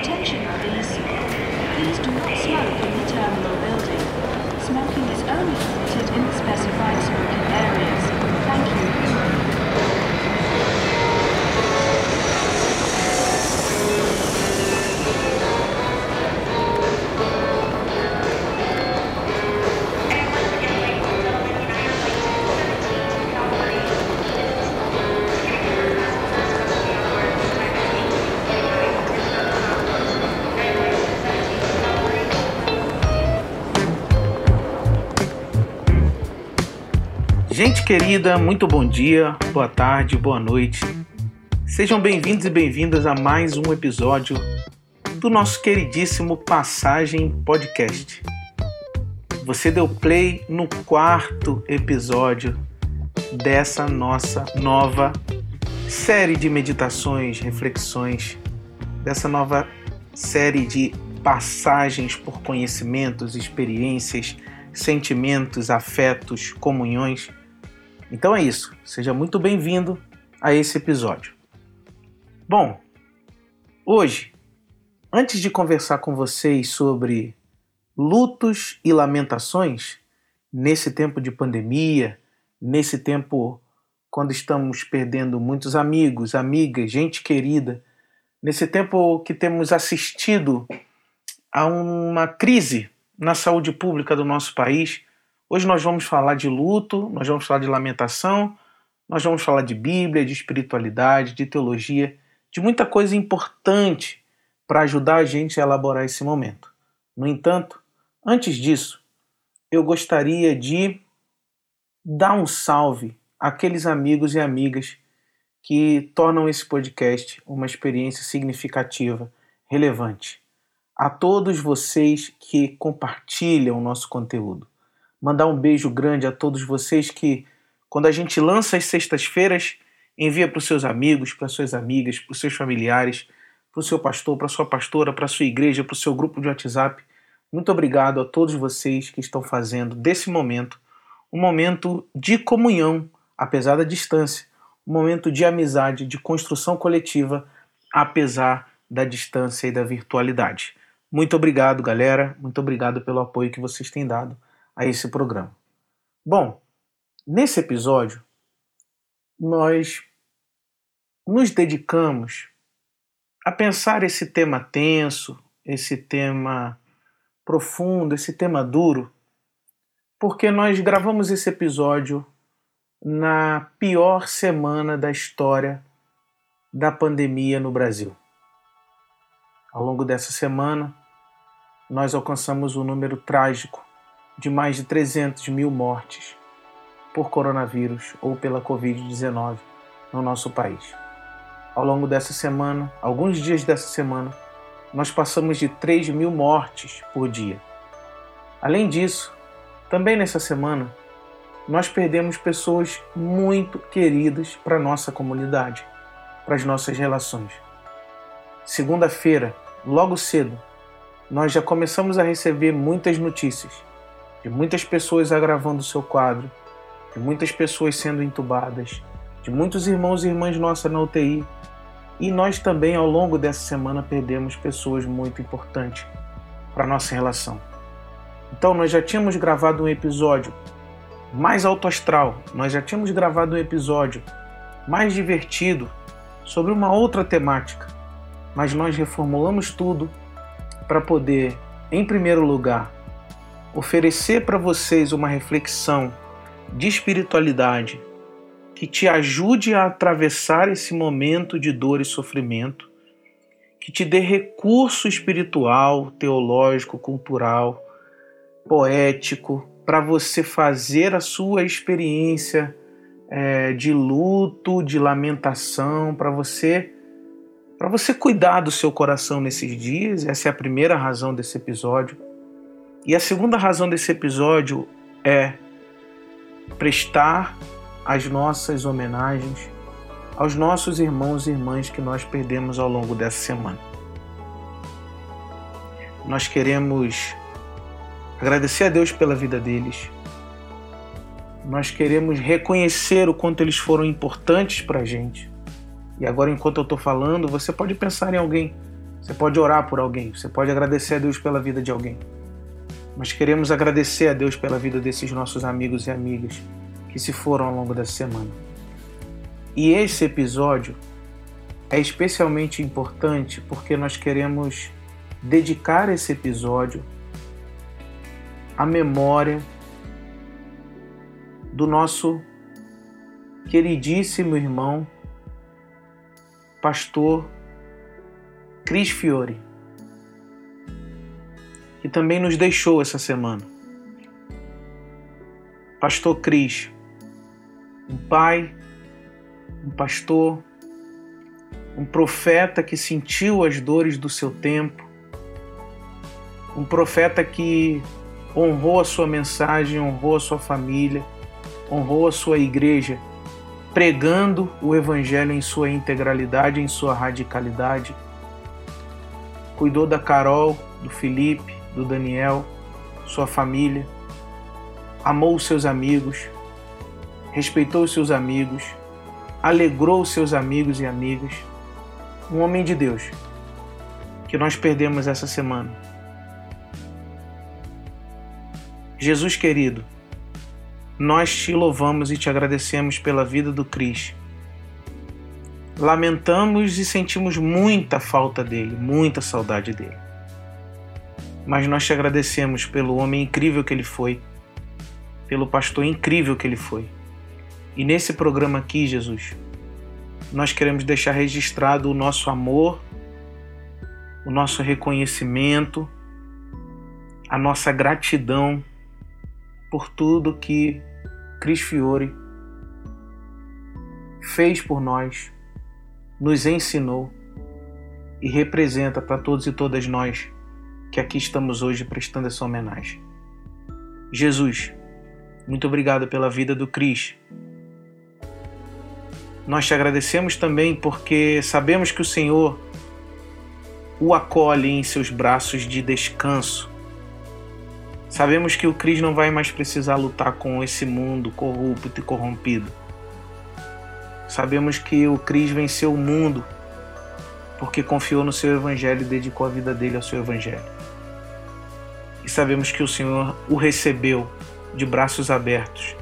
Attention please. Please do not smoke in the terminal building. Smoking is only permitted in the specified smoking areas. Querida, muito bom dia, boa tarde, boa noite. Sejam bem-vindos e bem-vindas a mais um episódio do nosso queridíssimo Passagem Podcast. Você deu play no quarto episódio dessa nossa nova série de meditações, reflexões, dessa nova série de passagens por conhecimentos, experiências, sentimentos, afetos, comunhões então é isso. Seja muito bem-vindo a esse episódio. Bom, hoje, antes de conversar com vocês sobre lutos e lamentações nesse tempo de pandemia, nesse tempo quando estamos perdendo muitos amigos, amigas, gente querida, nesse tempo que temos assistido a uma crise na saúde pública do nosso país, Hoje nós vamos falar de luto, nós vamos falar de lamentação, nós vamos falar de Bíblia, de espiritualidade, de teologia, de muita coisa importante para ajudar a gente a elaborar esse momento. No entanto, antes disso, eu gostaria de dar um salve àqueles amigos e amigas que tornam esse podcast uma experiência significativa, relevante. A todos vocês que compartilham o nosso conteúdo mandar um beijo grande a todos vocês que, quando a gente lança as sextas-feiras, envia para os seus amigos, para suas amigas, para os seus familiares, para o seu pastor, para sua pastora, para sua igreja, para o seu grupo de WhatsApp. Muito obrigado a todos vocês que estão fazendo desse momento um momento de comunhão, apesar da distância, um momento de amizade, de construção coletiva, apesar da distância e da virtualidade. Muito obrigado, galera. Muito obrigado pelo apoio que vocês têm dado a esse programa. Bom, nesse episódio, nós nos dedicamos a pensar esse tema tenso, esse tema profundo, esse tema duro, porque nós gravamos esse episódio na pior semana da história da pandemia no Brasil. Ao longo dessa semana, nós alcançamos um número trágico de mais de 300 mil mortes por coronavírus ou pela Covid-19 no nosso país. Ao longo dessa semana, alguns dias dessa semana, nós passamos de 3 mil mortes por dia. Além disso, também nessa semana, nós perdemos pessoas muito queridas para a nossa comunidade, para as nossas relações. Segunda-feira, logo cedo, nós já começamos a receber muitas notícias de muitas pessoas agravando o seu quadro, de muitas pessoas sendo entubadas, de muitos irmãos e irmãs nossas na UTI. E nós também, ao longo dessa semana, perdemos pessoas muito importantes para nossa relação. Então, nós já tínhamos gravado um episódio mais alto astral, nós já tínhamos gravado um episódio mais divertido sobre uma outra temática, mas nós reformulamos tudo para poder, em primeiro lugar, oferecer para vocês uma reflexão de espiritualidade que te ajude a atravessar esse momento de dor e sofrimento, que te dê recurso espiritual, teológico, cultural, poético, para você fazer a sua experiência é, de luto, de lamentação, para você para você cuidar do seu coração nesses dias. Essa é a primeira razão desse episódio e a segunda razão desse episódio é prestar as nossas homenagens aos nossos irmãos e irmãs que nós perdemos ao longo dessa semana. Nós queremos agradecer a Deus pela vida deles. Nós queremos reconhecer o quanto eles foram importantes para a gente. E agora, enquanto eu estou falando, você pode pensar em alguém Você pode orar por alguém, você pode agradecer a Deus pela vida de alguém. Mas queremos agradecer a Deus pela vida desses nossos amigos e amigas que se foram ao longo dessa semana. E esse episódio é especialmente importante porque nós queremos dedicar esse episódio à memória do nosso queridíssimo irmão, pastor Cris Fiore, que também nos deixou essa semana. Pastor Cris, um pai, um pastor, um profeta que sentiu as dores do seu tempo, um profeta que honrou a sua mensagem, honrou a sua família, honrou a sua igreja, pregando o Evangelho em sua integralidade, em sua radicalidade. Cuidou da Carol, do Felipe, do Daniel, sua família, amou os seus amigos, respeitou os seus amigos, alegrou os seus amigos e amigas. Um homem de Deus que nós perdemos essa semana. Jesus querido, nós te louvamos e te agradecemos pela vida do Cris. Lamentamos e sentimos muita falta dele, muita saudade dele. Mas nós te agradecemos pelo homem incrível que ele foi, pelo pastor incrível que ele foi. E nesse programa aqui, Jesus, nós queremos deixar registrado o nosso amor, o nosso reconhecimento, a nossa gratidão por tudo que Cris Fiore fez por nós, nos ensinou e representa para todos e todas nós que aqui estamos hoje prestando essa homenagem. Jesus, muito obrigado pela vida do Cris. Nós te agradecemos também porque sabemos que o Senhor o acolhe em seus braços de descanso Sabemos que o Cris não vai mais precisar lutar com esse mundo corrupto e corrompido. Sabemos que o Cris venceu o mundo porque confiou no seu evangelho e dedicou a vida dele ao seu evangelho. E sabemos que o Senhor o recebeu de braços abertos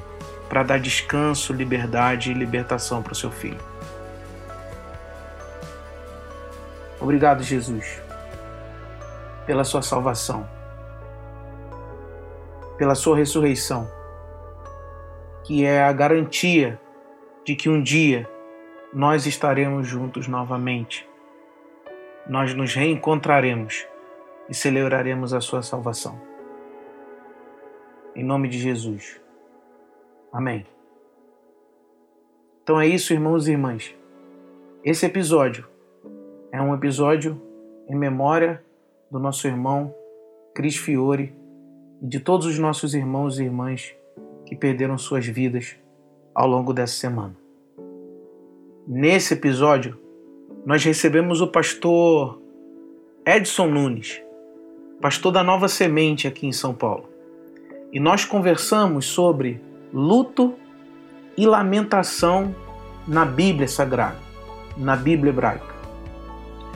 para dar descanso, liberdade e libertação para o seu filho. Obrigado, Jesus, pela sua salvação pela sua ressurreição, que é a garantia de que um dia nós estaremos juntos novamente. Nós nos reencontraremos e celebraremos a sua salvação. Em nome de Jesus. Amém. Então é isso, irmãos e irmãs. Esse episódio é um episódio em memória do nosso irmão Cris Fiore, e de todos os nossos irmãos e irmãs que perderam suas vidas ao longo dessa semana. Nesse episódio, nós recebemos o pastor Edson Nunes, pastor da Nova Semente aqui em São Paulo. E nós conversamos sobre luto e lamentação na Bíblia Sagrada, na Bíblia Hebraica.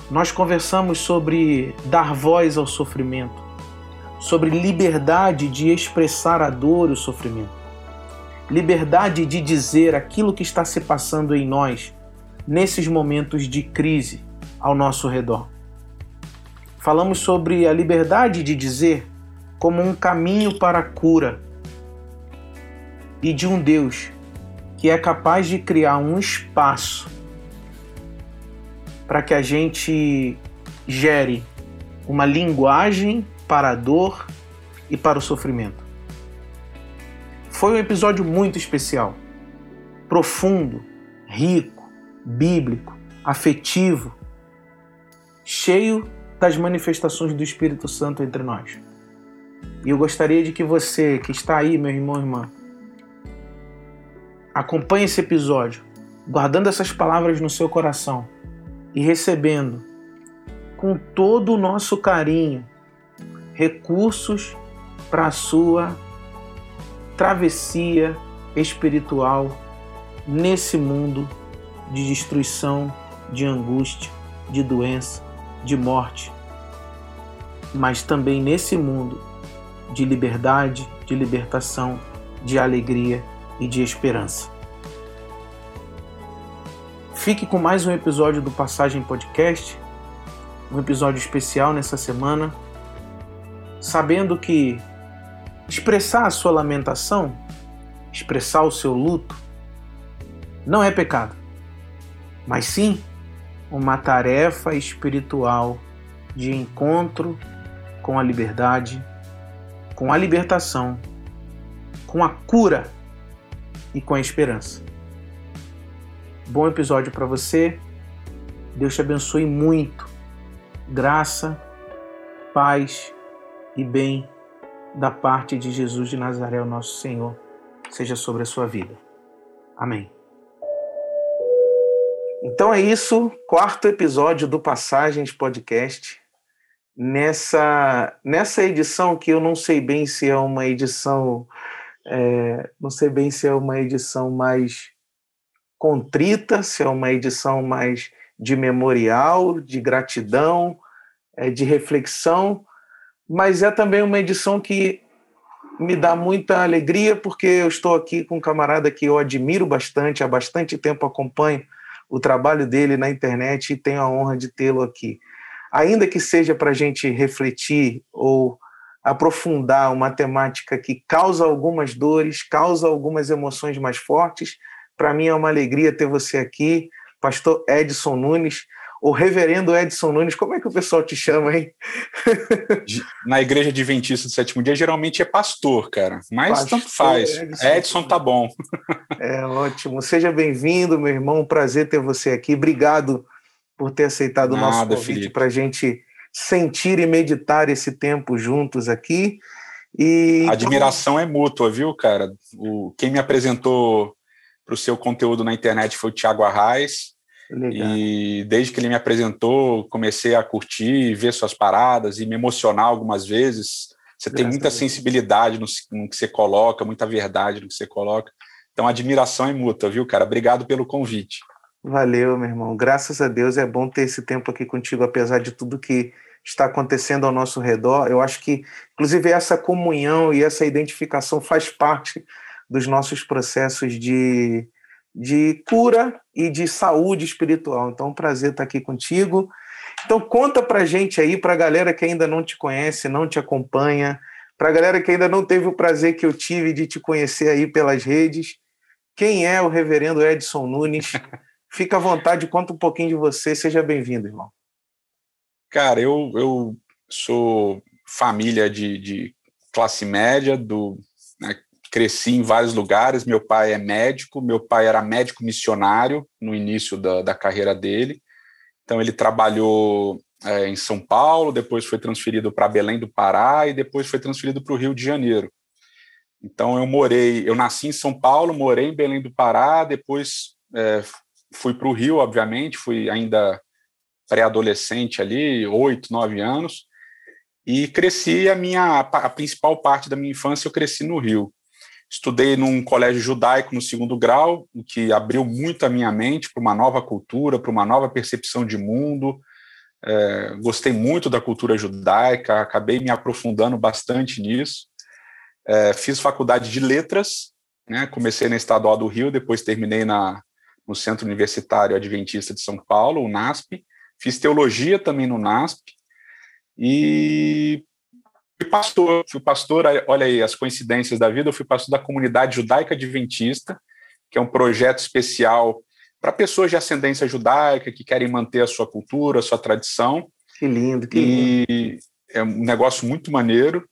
Nós conversamos sobre dar voz ao sofrimento, sobre liberdade de expressar a dor e o sofrimento. Liberdade de dizer aquilo que está se passando em nós nesses momentos de crise ao nosso redor. Falamos sobre a liberdade de dizer como um caminho para a cura e de um Deus que é capaz de criar um espaço para que a gente gere uma linguagem para a dor e para o sofrimento. Foi um episódio muito especial, profundo, rico, bíblico, afetivo, cheio das manifestações do Espírito Santo entre nós. E eu gostaria de que você que está aí, meu irmão e irmã, acompanhe esse episódio, guardando essas palavras no seu coração e recebendo com todo o nosso carinho recursos para a sua travessia espiritual nesse mundo de destruição, de angústia, de doença, de morte, mas também nesse mundo de liberdade, de libertação, de alegria e de esperança. Fique com mais um episódio do Passagem Podcast, um episódio especial nessa semana, sabendo que expressar a sua lamentação, expressar o seu luto, não é pecado, mas sim uma tarefa espiritual de encontro com a liberdade, com a libertação, com a cura e com a esperança. Bom episódio para você. Deus te abençoe muito. Graça, paz e bem da parte de Jesus de Nazaré, o nosso Senhor, seja sobre a sua vida. Amém. Então é isso, quarto episódio do Passagens Podcast. Nessa, nessa edição que eu não sei bem se é uma edição, é, não sei bem se é uma edição mais contrita, se é uma edição mais de memorial, de gratidão, é, de reflexão, mas é também uma edição que me dá muita alegria porque eu estou aqui com um camarada que eu admiro bastante, há bastante tempo acompanho o trabalho dele na internet e tenho a honra de tê-lo aqui. Ainda que seja para a gente refletir ou aprofundar uma temática que causa algumas dores, causa algumas emoções mais fortes, para mim é uma alegria ter você aqui, pastor Edson Nunes, o reverendo Edson Nunes, como é que o pessoal te chama, hein? Na igreja adventista do sétimo dia, geralmente é pastor, cara, mas pastor tanto faz. Edson, Edson tá bom. É ótimo. Seja bem-vindo, meu irmão, prazer ter você aqui. Obrigado por ter aceitado Nada, o nosso convite para a gente sentir e meditar esse tempo juntos aqui. E a admiração então... é mútua, viu, cara? O, quem me apresentou para o seu conteúdo na internet foi o Tiago Arraes. Legal. E desde que ele me apresentou, comecei a curtir, ver suas paradas e me emocionar algumas vezes. Você Graças tem muita sensibilidade no, no, que você coloca, muita verdade no que você coloca. Então, admiração é mútua, viu, cara? Obrigado pelo convite. Valeu, meu irmão. Graças a Deus é bom ter esse tempo aqui contigo, apesar de tudo que está acontecendo ao nosso redor. Eu acho que, inclusive, essa comunhão e essa identificação faz parte dos nossos processos de, de cura e de saúde espiritual. Então, é um prazer estar aqui contigo. Então, conta pra gente aí, pra galera que ainda não te conhece, não te acompanha, pra galera que ainda não teve o prazer que eu tive de te conhecer aí pelas redes, quem é o reverendo Edson Nunes? Fica à vontade, conta um pouquinho de você, seja bem-vindo, irmão. Cara, eu, eu sou família de, de classe média, do, cresci em vários lugares. Meu pai é médico, meu pai era médico missionário no início da, da carreira dele. Então, ele trabalhou é, em São Paulo, depois foi transferido para Belém do Pará e depois foi transferido para o Rio de Janeiro. Então, eu morei, eu nasci em São Paulo, morei em Belém do Pará, depois é, fui para o Rio, obviamente, fui ainda pré-adolescente ali, oito, nove anos, e cresci a minha a principal parte da minha infância eu cresci no Rio. Estudei num colégio judaico no segundo grau, o que abriu muito a minha mente para uma nova cultura, para uma nova percepção de mundo. É, gostei muito da cultura judaica, acabei me aprofundando bastante nisso. É, fiz faculdade de letras, né, comecei na Estadual do Rio, depois terminei na, no Centro Universitário Adventista de São Paulo, o NASP. Fiz teologia também no NASP e fui pastor. Fui pastor, olha aí as coincidências da vida, eu fui pastor da comunidade judaica adventista, que é um projeto especial para pessoas de ascendência judaica que querem manter a sua cultura, a sua tradição. Que lindo, que lindo. E é um negócio muito maneiro.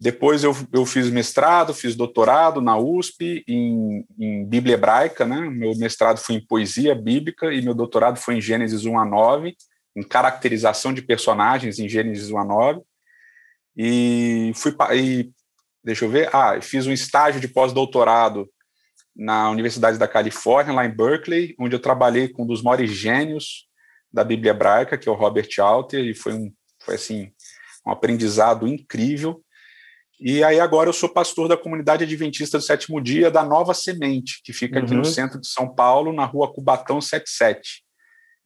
Depois eu, eu fiz mestrado, fiz doutorado na USP em, em Bíblia Hebraica, né? Meu mestrado foi em poesia bíblica e meu doutorado foi em Gênesis 1 a 9, em caracterização de personagens em Gênesis 1 a 9. E fui e, deixa eu ver, ah, fiz um estágio de pós-doutorado na Universidade da Califórnia, lá em Berkeley, onde eu trabalhei com um dos maiores gênios da Bíblia Hebraica, que é o Robert Alter, e foi um foi assim um aprendizado incrível. E aí agora eu sou pastor da comunidade adventista do sétimo dia da Nova Semente, que fica aqui uhum. no centro de São Paulo, na rua Cubatão 77.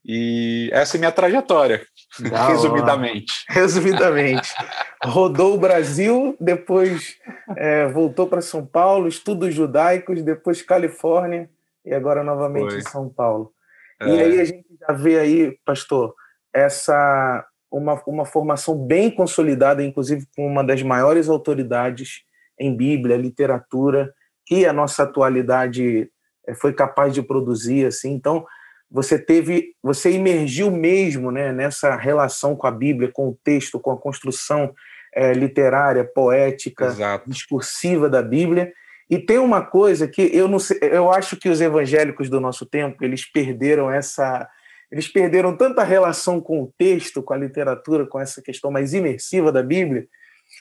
E essa é minha trajetória, da resumidamente. Hora. Resumidamente. Rodou o Brasil, depois é, voltou para São Paulo, estudos judaicos, depois Califórnia e agora novamente Foi. em São Paulo. É. E aí a gente já vê aí, pastor, essa uma, uma formação bem consolidada, inclusive com uma das maiores autoridades em Bíblia, literatura, que a nossa atualidade é, foi capaz de produzir. Assim. Então, você teve, você imergiu mesmo né, nessa relação com a Bíblia, com o texto, com a construção é, literária, poética, Exato. discursiva da Bíblia. E tem uma coisa que eu não sei, eu acho que os evangélicos do nosso tempo eles perderam essa, eles perderam tanta relação com o texto, com a literatura, com essa questão mais imersiva da Bíblia,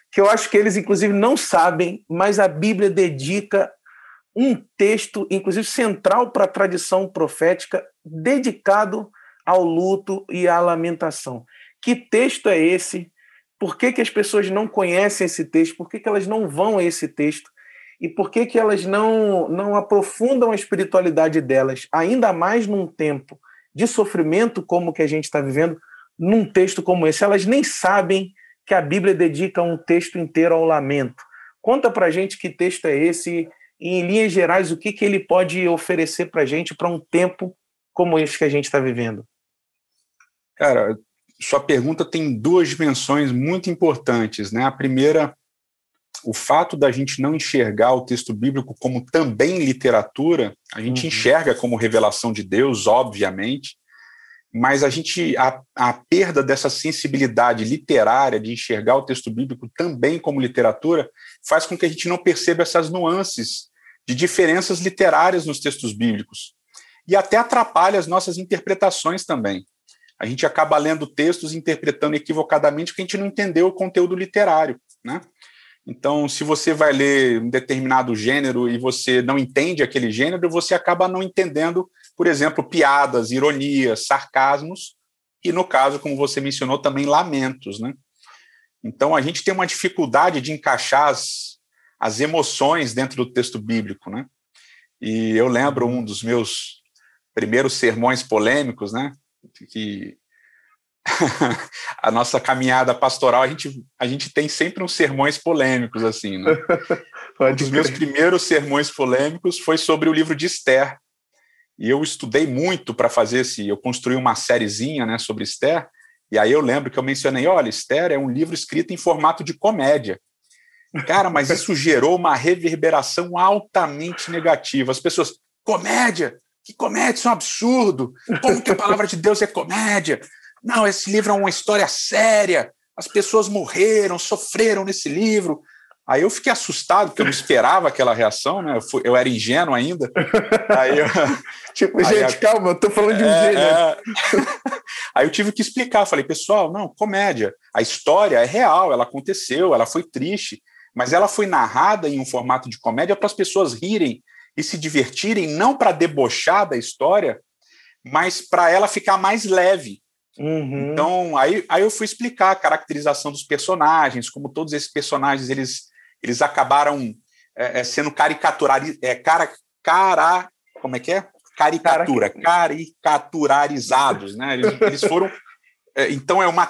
que eu acho que eles inclusive não sabem, mas a Bíblia dedica um texto, inclusive central para a tradição profética, dedicado ao luto e à lamentação. Que texto é esse? Por que, que as pessoas não conhecem esse texto? Por que, que elas não vão a esse texto? E por que, que elas não, não aprofundam a espiritualidade delas, ainda mais num tempo de sofrimento como o que a gente está vivendo, num texto como esse? Elas nem sabem que a Bíblia dedica um texto inteiro ao lamento. Conta para gente que texto é esse e, em linhas gerais, o que, que ele pode oferecer para a gente para um tempo como esse que a gente está vivendo? Cara, sua pergunta tem duas dimensões muito importantes. Né? A primeira, o fato da gente não enxergar o texto bíblico como também literatura, a gente uhum. enxerga como revelação de Deus, obviamente, mas a gente a, a perda dessa sensibilidade literária de enxergar o texto bíblico também como literatura faz com que a gente não perceba essas nuances de diferenças literárias nos textos bíblicos e até atrapalha as nossas interpretações também. A gente acaba lendo textos interpretando equivocadamente porque a gente não entendeu o conteúdo literário, né? Então, se você vai ler um determinado gênero e você não entende aquele gênero, você acaba não entendendo, por exemplo, piadas, ironias, sarcasmos e, no caso, como você mencionou, também lamentos, né? Então, a gente tem uma dificuldade de encaixar as, as emoções dentro do texto bíblico, né? E eu lembro um dos meus primeiros sermões polêmicos, né? Que a nossa caminhada pastoral, a gente, a gente tem sempre uns sermões polêmicos, assim, né? um dos meus primeiros sermões polêmicos foi sobre o livro de Esther. E eu estudei muito para fazer esse. Eu construí uma sériezinha né, sobre Esther. E aí eu lembro que eu mencionei: olha, Esther é um livro escrito em formato de comédia. Cara, mas isso gerou uma reverberação altamente negativa. As pessoas, comédia? Que comédia, isso é um absurdo. Como que a palavra de Deus é comédia? Não, esse livro é uma história séria. As pessoas morreram, sofreram nesse livro. Aí eu fiquei assustado, porque eu não esperava aquela reação, né? Eu, fui, eu era ingênuo ainda. Aí eu, tipo, aí gente, a, calma, eu tô falando de um é, gênio. É... aí eu tive que explicar. Falei, pessoal, não, comédia. A história é real, ela aconteceu, ela foi triste, mas ela foi narrada em um formato de comédia para as pessoas rirem e se divertirem, não para debochar da história, mas para ela ficar mais leve. Uhum. Então, aí, aí eu fui explicar a caracterização dos personagens, como todos esses personagens eles, eles acabaram é, é sendo caricaturados, é, cara, cara, como é que é? Caricatura, caricaturarizados, né? Eles, eles foram. É, então, é uma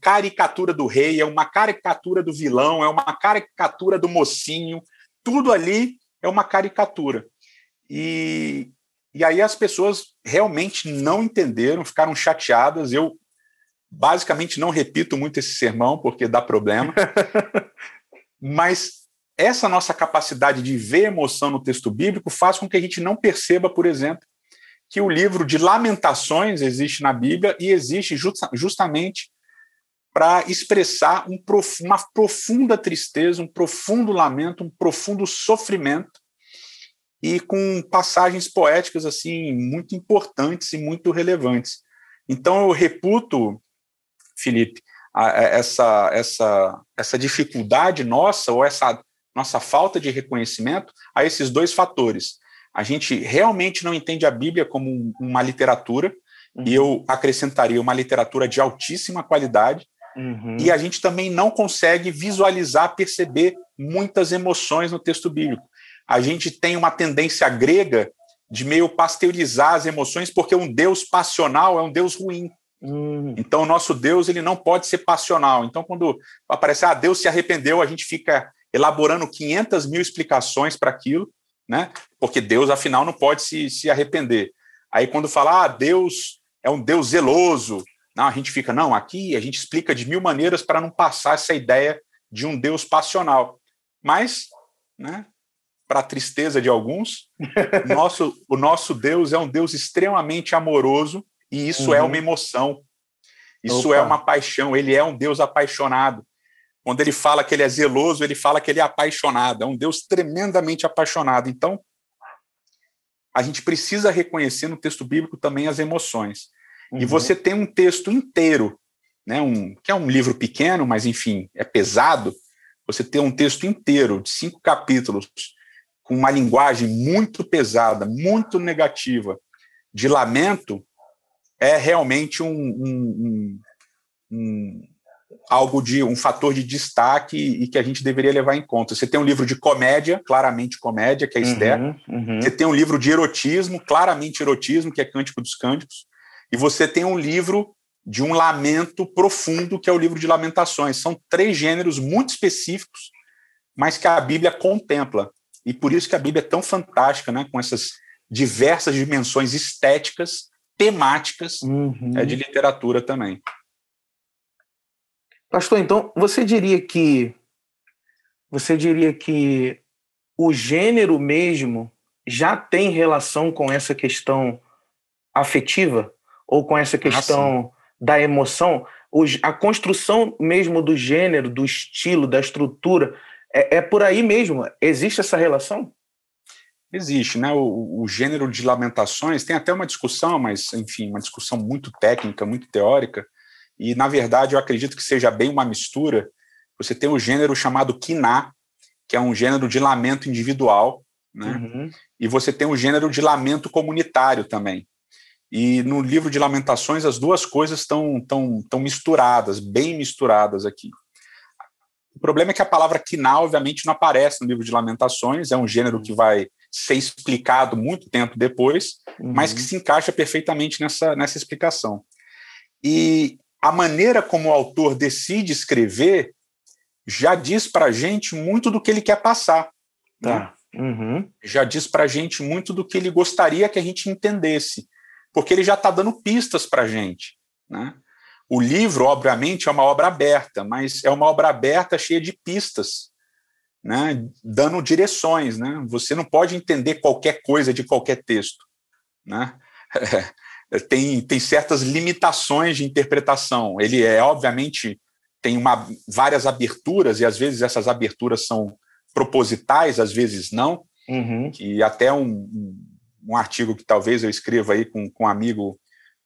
caricatura do rei, é uma caricatura do vilão, é uma caricatura do mocinho, tudo ali é uma caricatura. E, e aí as pessoas realmente não entenderam, ficaram chateadas. Eu basicamente não repito muito esse sermão porque dá problema. Mas essa nossa capacidade de ver emoção no texto bíblico faz com que a gente não perceba, por exemplo, que o livro de Lamentações existe na Bíblia e existe justa, justamente para expressar um prof, uma profunda tristeza, um profundo lamento, um profundo sofrimento, e com passagens poéticas assim muito importantes e muito relevantes. Então eu reputo, Felipe, essa, essa, essa dificuldade nossa ou essa nossa falta de reconhecimento a esses dois fatores. A gente realmente não entende a Bíblia como uma literatura, uhum. e eu acrescentaria uma literatura de altíssima qualidade, Uhum. E a gente também não consegue visualizar, perceber muitas emoções no texto bíblico. A gente tem uma tendência grega de meio pasteurizar as emoções, porque um Deus passional é um Deus ruim. Hum. Então, o nosso Deus ele não pode ser passional. Então, quando aparece, ah, Deus se arrependeu, a gente fica elaborando 500 mil explicações para aquilo, né? Porque Deus, afinal, não pode se, se arrepender. Aí, quando fala, ah, Deus é um Deus zeloso, não, a gente fica, não, aqui a gente explica de mil maneiras para não passar essa ideia de um Deus passional. Mas, né, para a tristeza de alguns, nosso, o nosso Deus é um Deus extremamente amoroso e isso é uhum. é uma emoção. Isso é Opa. é uma paixão, ele é um Deus apaixonado. Quando ele fala que ele é zeloso, ele fala que ele é apaixonado, é um Deus tremendamente apaixonado. Então, a gente precisa reconhecer no texto bíblico também as emoções. Uhum. E você tem um texto inteiro, né, um, que é um livro pequeno, mas enfim, é pesado. Você tem um texto inteiro de cinco capítulos com uma linguagem muito pesada, muito negativa, de lamento, é realmente um, um, um, um algo de um fator de destaque e que a gente deveria levar em conta. Você tem um livro de comédia, claramente comédia, que é Esther. Uhum, uhum. Você tem um livro de erotismo, claramente erotismo, que é Cântico dos Cânticos. E você tem um livro de um lamento profundo, que é o livro de Lamentações. São três gêneros muito específicos, mas que a Bíblia contempla. E por isso que a Bíblia é tão fantástica, né? com essas diversas dimensões estéticas, temáticas uhum. é, de literatura também. Pastor, então você diria que você diria que o gênero mesmo já tem relação com essa questão afetiva ou com essa questão ah, da emoção? A construção mesmo do gênero, do estilo, da estrutura, é, é por aí mesmo? Existe essa relação? Existe, né? O, o, gênero de lamentações tem até uma discussão, mas enfim, uma discussão muito técnica, muito teórica. E na verdade eu acredito que seja bem uma mistura. Você tem o gênero chamado kiná, que é um gênero de lamento individual, né? Uhum. E você tem o gênero de lamento comunitário também. E no livro de Lamentações as duas coisas estão tão, tão misturadas, bem misturadas aqui. O problema é que a palavra Kiná, obviamente, não aparece no livro de Lamentações, é um gênero que vai ser explicado muito tempo depois, uhum. mas que se encaixa perfeitamente nessa, nessa explicação. E a maneira como o autor decide escrever já diz para a gente muito do que ele quer passar. Tá. Né? Uhum. Já diz para a gente muito do que ele gostaria que a gente entendesse, porque ele já está dando pistas para a gente. Né? O livro, obviamente, é uma obra aberta, mas é uma obra aberta cheia de pistas, né, dando direções. Né? Você não pode entender qualquer coisa de qualquer texto. Né? tem, tem certas limitações de interpretação. Ele é, obviamente, tem uma, várias aberturas, e às vezes essas aberturas são propositais, às vezes não. Uhum. E até um, um, artigo que talvez eu escreva aí com, com um amigo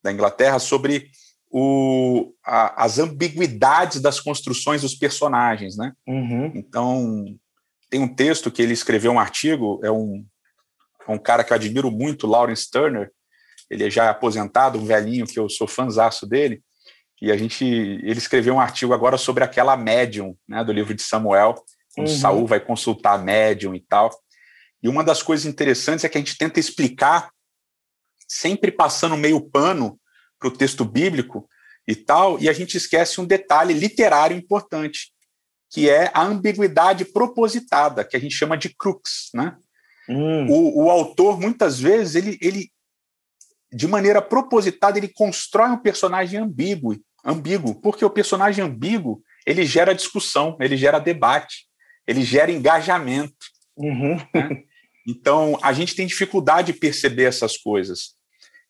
da Inglaterra sobre o, a, as ambiguidades das construções dos personagens, né? Uhum. Então, tem um texto que ele escreveu um artigo, é um, é um cara que eu admiro muito, Lawrence Turner, ele é já aposentado, um velhinho que eu sou fãzaço dele, e a gente, ele escreveu um artigo agora sobre aquela médium, né, do livro de Samuel, quando uhum. Saul vai consultar a médium e tal. E uma das coisas interessantes é que a gente tenta explicar, sempre passando meio pano para o texto bíblico e tal, e a gente esquece um detalhe literário importante, que é a ambiguidade propositada, que a gente chama de crux, né? Hum. O, o, autor, muitas vezes, ele, ele, de maneira propositada, ele constrói um personagem ambíguo, ambíguo, porque o personagem ambíguo, ele gera discussão, ele gera debate, ele gera engajamento. Uhum. Né? Então, a gente tem dificuldade de perceber essas coisas.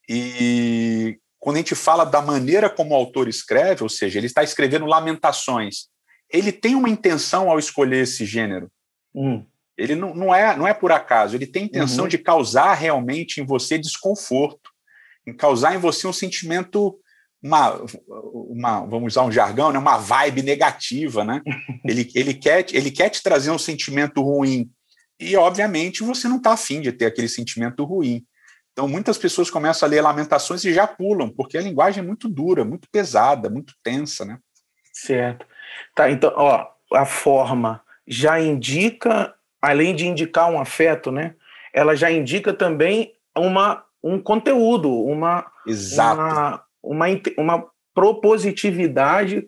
E quando a gente fala da maneira como o autor escreve, ou seja, ele está escrevendo lamentações, ele tem uma intenção ao escolher esse gênero. Hum. Ele não, não, é, não é por acaso, ele tem intenção uhum. de causar realmente em você desconforto, em causar em você um sentimento, uma, uma vamos usar um jargão, né, uma vibe negativa. Né? ele, ele, quer, ele quer te trazer um sentimento ruim. E, obviamente, você não está afim de ter aquele sentimento ruim. Então, muitas pessoas começam a ler Lamentações e já pulam, porque a linguagem é muito dura, muito pesada, muito tensa, né? Certo. Tá, então, ó, a forma já indica, além de indicar um afeto, né? Ela já indica também uma, um conteúdo, uma, Exato. uma, uma, uma propositividade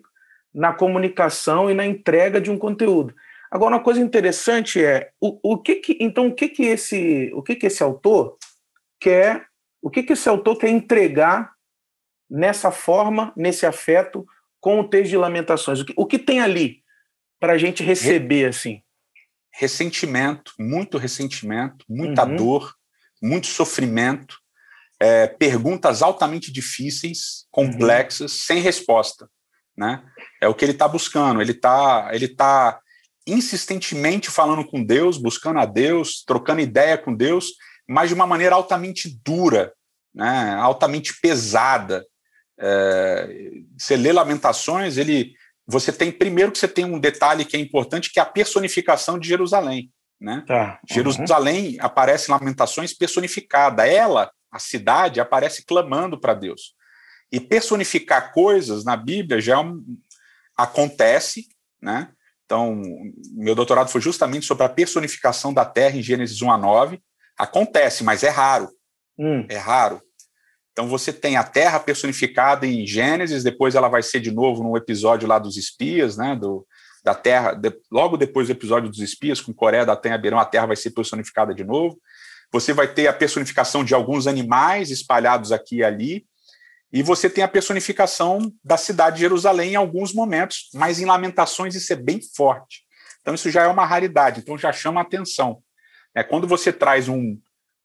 na comunicação e na entrega de um conteúdo. Agora, uma coisa interessante é o, o que, que então o que que esse o que que esse autor quer o que que esse autor quer entregar nessa forma, nesse afeto com o texto de Lamentações? O que, o que tem ali para a gente receber assim? Ressentimento, muito ressentimento, muita uhum. dor, muito sofrimento, é, perguntas altamente difíceis, complexas, uhum. sem resposta, né? É o que ele está buscando. Ele está ele tá insistentemente falando com Deus, buscando a Deus, trocando ideia com Deus, mas de uma maneira altamente dura, né? Altamente pesada. É, você lê Lamentações, ele, você tem primeiro que você tem um detalhe que é importante, que é a personificação de Jerusalém. Né? Tá. Uhum. Jerusalém aparece em Lamentações personificada. Ela, a cidade, aparece clamando para Deus. E personificar coisas na Bíblia já é um, acontece, né? Então, meu doutorado foi justamente sobre a personificação da terra em Gênesis 1 a 9. Acontece, mas é raro. Hum. É raro. Então você tem a Terra personificada em Gênesis, depois ela vai ser de novo no episódio lá dos espias, né? Do, da Terra, de, logo depois do episódio dos espias, com Coreia, da Terra, Beirão, a Terra vai ser personificada de novo. Você vai ter a personificação de alguns animais espalhados aqui e ali, e você tem a personificação da cidade de Jerusalém em alguns momentos, mas em Lamentações isso é bem forte. Então isso já é uma raridade, então já chama a atenção. É, quando você traz um,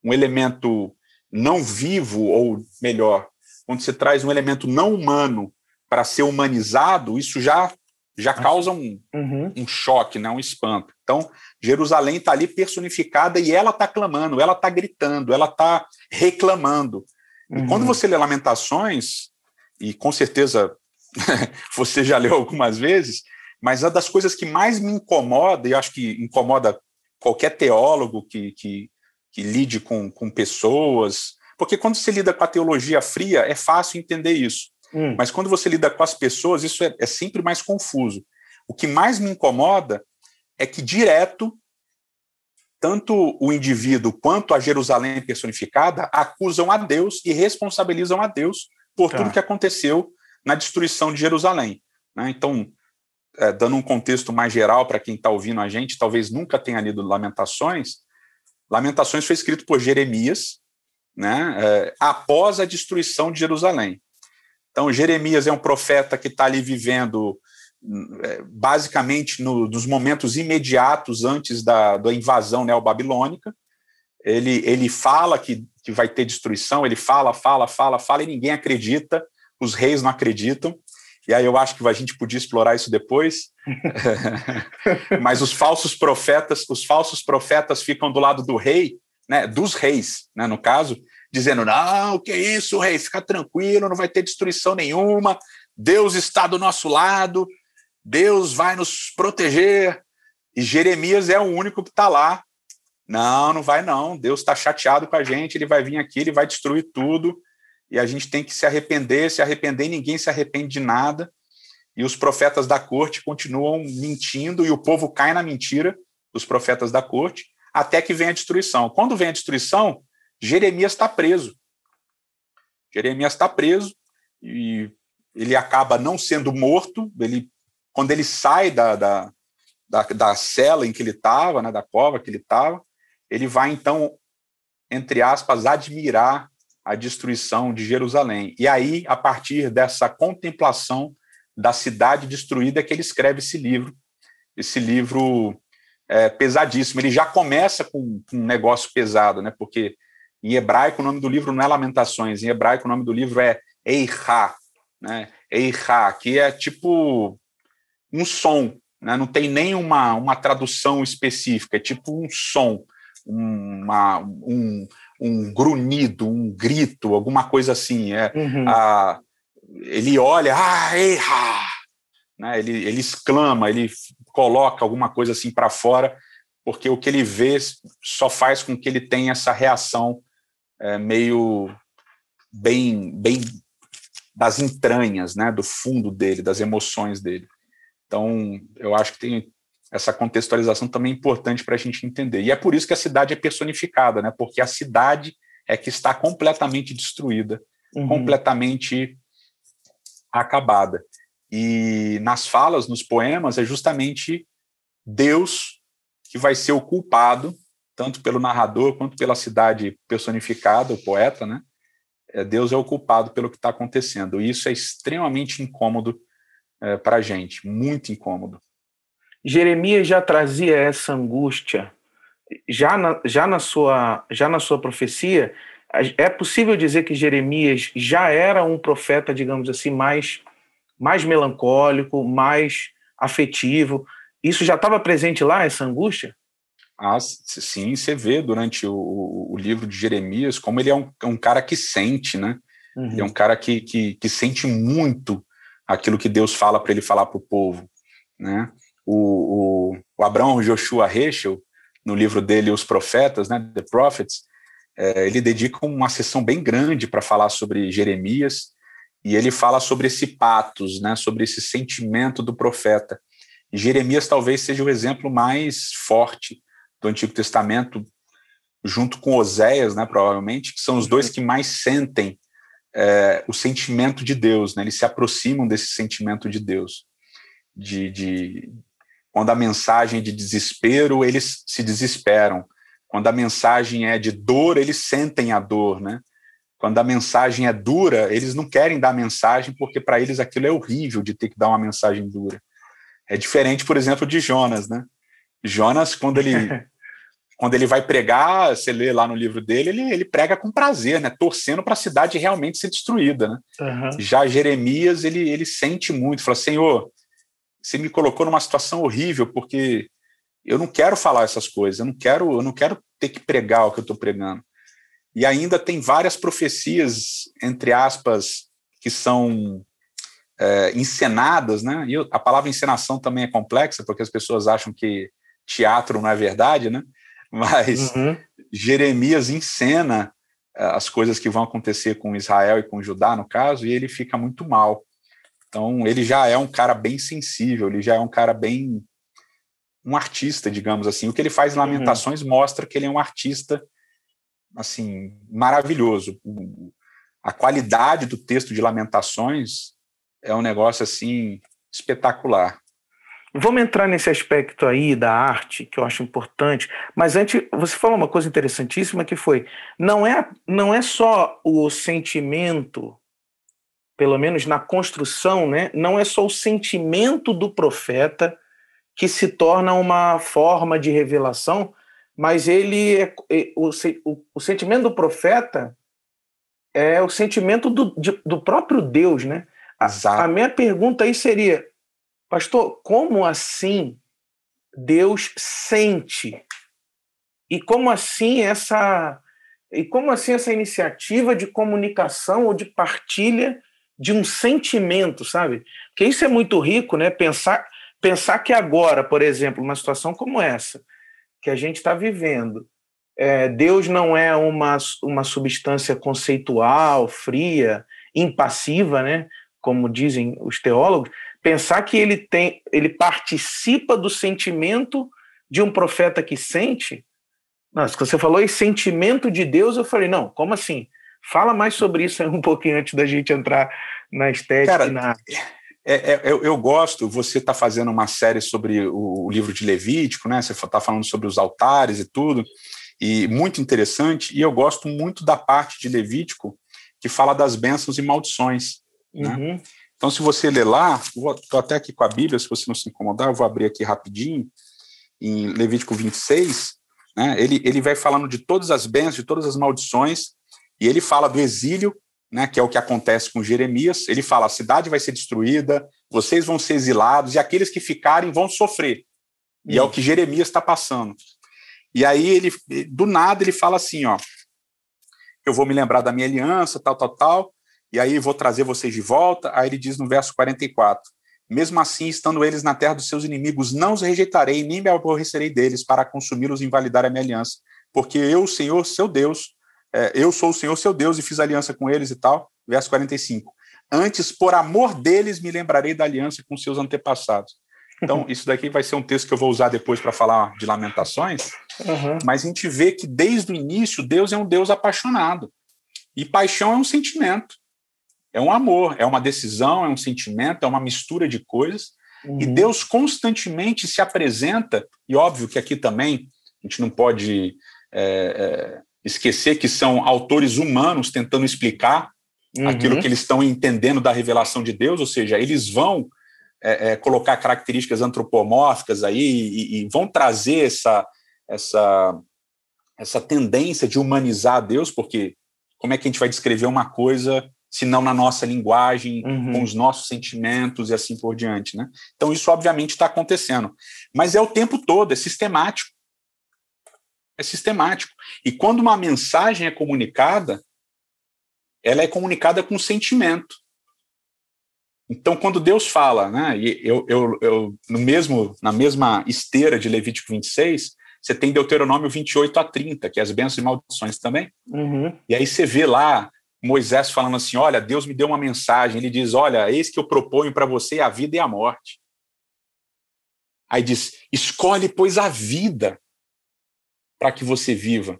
um elemento não vivo, ou melhor, quando você traz um elemento não humano para ser humanizado, isso já já causa um, uhum. um choque, né, um espanto. Então, Jerusalém está ali personificada e ela está clamando, ela está gritando, ela está reclamando. Uhum. E quando você lê Lamentações, e com certeza você já leu algumas vezes, mas uma das coisas que mais me incomoda, e acho que incomoda qualquer teólogo que, que, que lide com, com pessoas, porque quando você lida com a teologia fria, é fácil entender isso. Hum. Mas quando você lida com as pessoas, isso é, é sempre mais confuso. O que mais me incomoda é que direto tanto o indivíduo quanto a Jerusalém personificada acusam a Deus e responsabilizam a Deus por tá. tudo que aconteceu na destruição de Jerusalém. Né? Então, é, dando um contexto mais geral para quem está ouvindo a gente, talvez nunca tenha lido Lamentações, Lamentações foi escrito por Jeremias, né, é, após a destruição de Jerusalém. Então, Jeremias é um profeta que está ali vivendo é, basicamente no, nos momentos imediatos antes da, da invasão neobabilônica. Ele, ele fala que, que vai ter destruição, ele fala, fala, fala, fala, e ninguém acredita, os reis não acreditam. E aí eu acho que a gente podia explorar isso depois. Mas os falsos profetas, os falsos profetas ficam do lado do rei, né, dos reis, né, no caso, dizendo: "Não, que isso, rei, fica tranquilo, não vai ter destruição nenhuma. Deus está do nosso lado. Deus vai nos proteger". E Jeremias é o único que está lá. Não, não vai não. Deus está chateado com a gente, ele vai vir aqui, ele vai destruir tudo e a gente tem que se arrepender, se arrepender, ninguém se arrepende de nada. E os profetas da corte continuam mentindo e o povo cai na mentira dos profetas da corte até que vem a destruição. Quando vem a destruição, Jeremias está preso. Jeremias está preso e ele acaba não sendo morto. Ele, quando ele sai da, da, da, da cela em que ele estava, né, da cova que ele estava, ele vai então, entre aspas, admirar a destruição de Jerusalém. E aí, a partir dessa contemplação da cidade destruída, é que ele escreve esse livro, esse livro é, pesadíssimo. Ele já começa com, com, um negócio pesado, né? Porque em hebraico o nome do livro não é Lamentações, em hebraico o nome do livro é Eicha, né? Eicha, que é tipo um som, né? Não tem nem uma, uma tradução específica, é tipo um som, uma, um, um grunhido, um grito, alguma coisa assim. É, uhum. a, ele olha, ah, erra! Né, ele, ele exclama, ele coloca alguma coisa assim para fora, porque o que ele vê só faz com que ele tenha essa reação é, meio bem, bem das entranhas, né, do fundo dele, das emoções dele. Então, eu acho que tem essa contextualização também importante para a gente entender. E é por isso que a cidade é personificada, né? Porque a cidade é que está completamente destruída, uhum. completamente acabada. E nas falas, nos poemas, é justamente Deus que vai ser o culpado, tanto pelo narrador quanto pela cidade personificada, o poeta, né? É, Deus é o culpado pelo que está acontecendo. E isso é extremamente incômodo é, para a gente, muito incômodo. Jeremias já trazia essa angústia, já na, já, na sua, já na sua profecia. É possível dizer que Jeremias já era um profeta, digamos assim, mais, mais melancólico, mais afetivo. Isso já estava presente lá, essa angústia? Ah, sim, você vê durante o, o livro de Jeremias como ele é um, é um cara que sente, né? Uhum. Ele é um cara que, que, que sente muito aquilo que Deus fala para ele falar para o povo, né? O, o, o Abraão Joshua Heschel, no livro dele Os Profetas, né, The Prophets, é, ele dedica uma sessão bem grande para falar sobre Jeremias e ele fala sobre esse patos, né, sobre esse sentimento do profeta. E Jeremias talvez seja o exemplo mais forte do Antigo Testamento, junto com Oséias, né, provavelmente, que são os dois que mais sentem é, o sentimento de Deus, né, eles se aproximam desse sentimento de Deus, de, de quando a mensagem é de desespero, eles se desesperam, quando a mensagem é de dor, eles sentem a dor, né? Quando a mensagem é dura, eles não querem dar mensagem porque para eles aquilo é horrível de ter que dar uma mensagem dura. É diferente, por exemplo, de Jonas, né? Jonas, quando ele quando ele vai pregar, você lê lá no livro dele, ele, ele prega com prazer, né? Torcendo para a cidade realmente ser destruída, né? Uhum. Já Jeremias, ele, ele sente muito, fala: Senhor, você me colocou numa situação horrível porque eu não quero falar essas coisas, eu não quero, eu não quero ter que pregar o que eu estou pregando. E ainda tem várias profecias, entre aspas, que são é, encenadas, né? E a palavra encenação também é complexa, porque as pessoas acham que teatro não é verdade, né? Mas uhum. Jeremias encena é, as coisas que vão acontecer com Israel e com Judá, no caso, e ele fica muito mal. Então, ele já é um cara bem sensível, ele já é um cara bem. um artista, digamos assim. O que ele faz em uhum. Lamentações uhum. mostra que ele é um artista, assim, maravilhoso. A qualidade do texto de Lamentações é um negócio, assim, espetacular. Vamos entrar nesse aspecto aí da arte, que eu acho importante, mas antes, você falou uma coisa interessantíssima que foi, não é, não é só o sentimento, pelo menos na construção, né, não é só o sentimento do profeta que se torna uma forma de revelação, mas ele é, é o, o, o sentimento do profeta é o sentimento do, de, do próprio Deus, né? A, a minha pergunta aí seria, Pastor, como assim Deus sente? E como assim essa e como assim essa iniciativa de comunicação ou de partilha de um sentimento, sabe? Porque isso é muito rico, né? Pensar pensar que agora, por exemplo, uma situação como essa que a gente está vivendo, é, Deus não é uma, uma substância conceitual, fria, impassiva, né? Como dizem os teólogos, pensar que ele tem, ele participa do sentimento de um profeta que sente. Nossa, você falou em sentimento de Deus, eu falei, não, como assim? Fala mais sobre isso um pouquinho antes da gente entrar na estética Cara, na é, é, eu, eu, gosto, você está fazendo uma série sobre o, o, livro de Levítico, né? Você está falando sobre os altares e tudo, e muito interessante, e eu gosto muito da parte de Levítico que fala das bênçãos e maldições. Né? Uhum. Né? Então, se você ler lá, estou até aqui com a Bíblia, se você não se incomodar, eu vou abrir aqui rapidinho, em Levítico 26, né, ele, ele vai falando de todas as bênçãos, de todas as maldições, e ele fala do exílio, né, que é o que acontece com Jeremias. Ele fala: a cidade vai ser destruída, vocês vão ser exilados, e aqueles que ficarem vão sofrer. E é o que Jeremias está passando. E aí ele, do nada, ele fala assim: ó, eu vou me lembrar da minha aliança, tal, tal, tal, e aí vou trazer vocês de volta. Aí ele diz no verso 44: Mesmo assim, estando eles na terra dos seus inimigos, não os rejeitarei, nem me aborrecerei deles para consumi-los e invalidar a minha aliança, porque eu, Senhor, seu Deus, é, eu sou o Senhor, seu Deus, e fiz aliança com eles e tal. Verso 45. Antes, por amor deles, me lembrarei da aliança com seus antepassados. Então, isso daqui vai ser um texto que eu vou usar depois para falar de lamentações, uhum. mas a gente vê que desde o início Deus é um Deus apaixonado. E paixão é um sentimento, é um amor, é uma decisão, é um sentimento, é uma mistura de coisas. Uhum. E Deus constantemente se apresenta, e óbvio que aqui também a gente não pode é, é, esquecer que são autores humanos tentando explicar uhum. aquilo que eles estão entendendo da revelação de Deus, ou seja, eles vão é, é, colocar características antropomórficas aí e, e, vão trazer essa, essa, essa tendência de humanizar Deus, porque como é que a gente vai descrever uma coisa se não na nossa linguagem, uhum. com os nossos sentimentos e assim por diante, né? Então isso obviamente está acontecendo, mas é o tempo todo, é sistemático, é sistemático. E quando uma mensagem é comunicada, ela é comunicada com sentimento. Então, quando Deus fala, né, e eu, eu, eu, no mesmo, na mesma esteira de Levítico 26, você tem Deuteronômio 28 a 30, que é as bênçãos e maldições também. Uhum. E aí você vê lá Moisés falando assim: Olha, Deus me deu uma mensagem. Ele diz: Olha, eis que eu proponho para você a vida e a morte. Aí diz: Escolhe, pois, a vida para que você viva.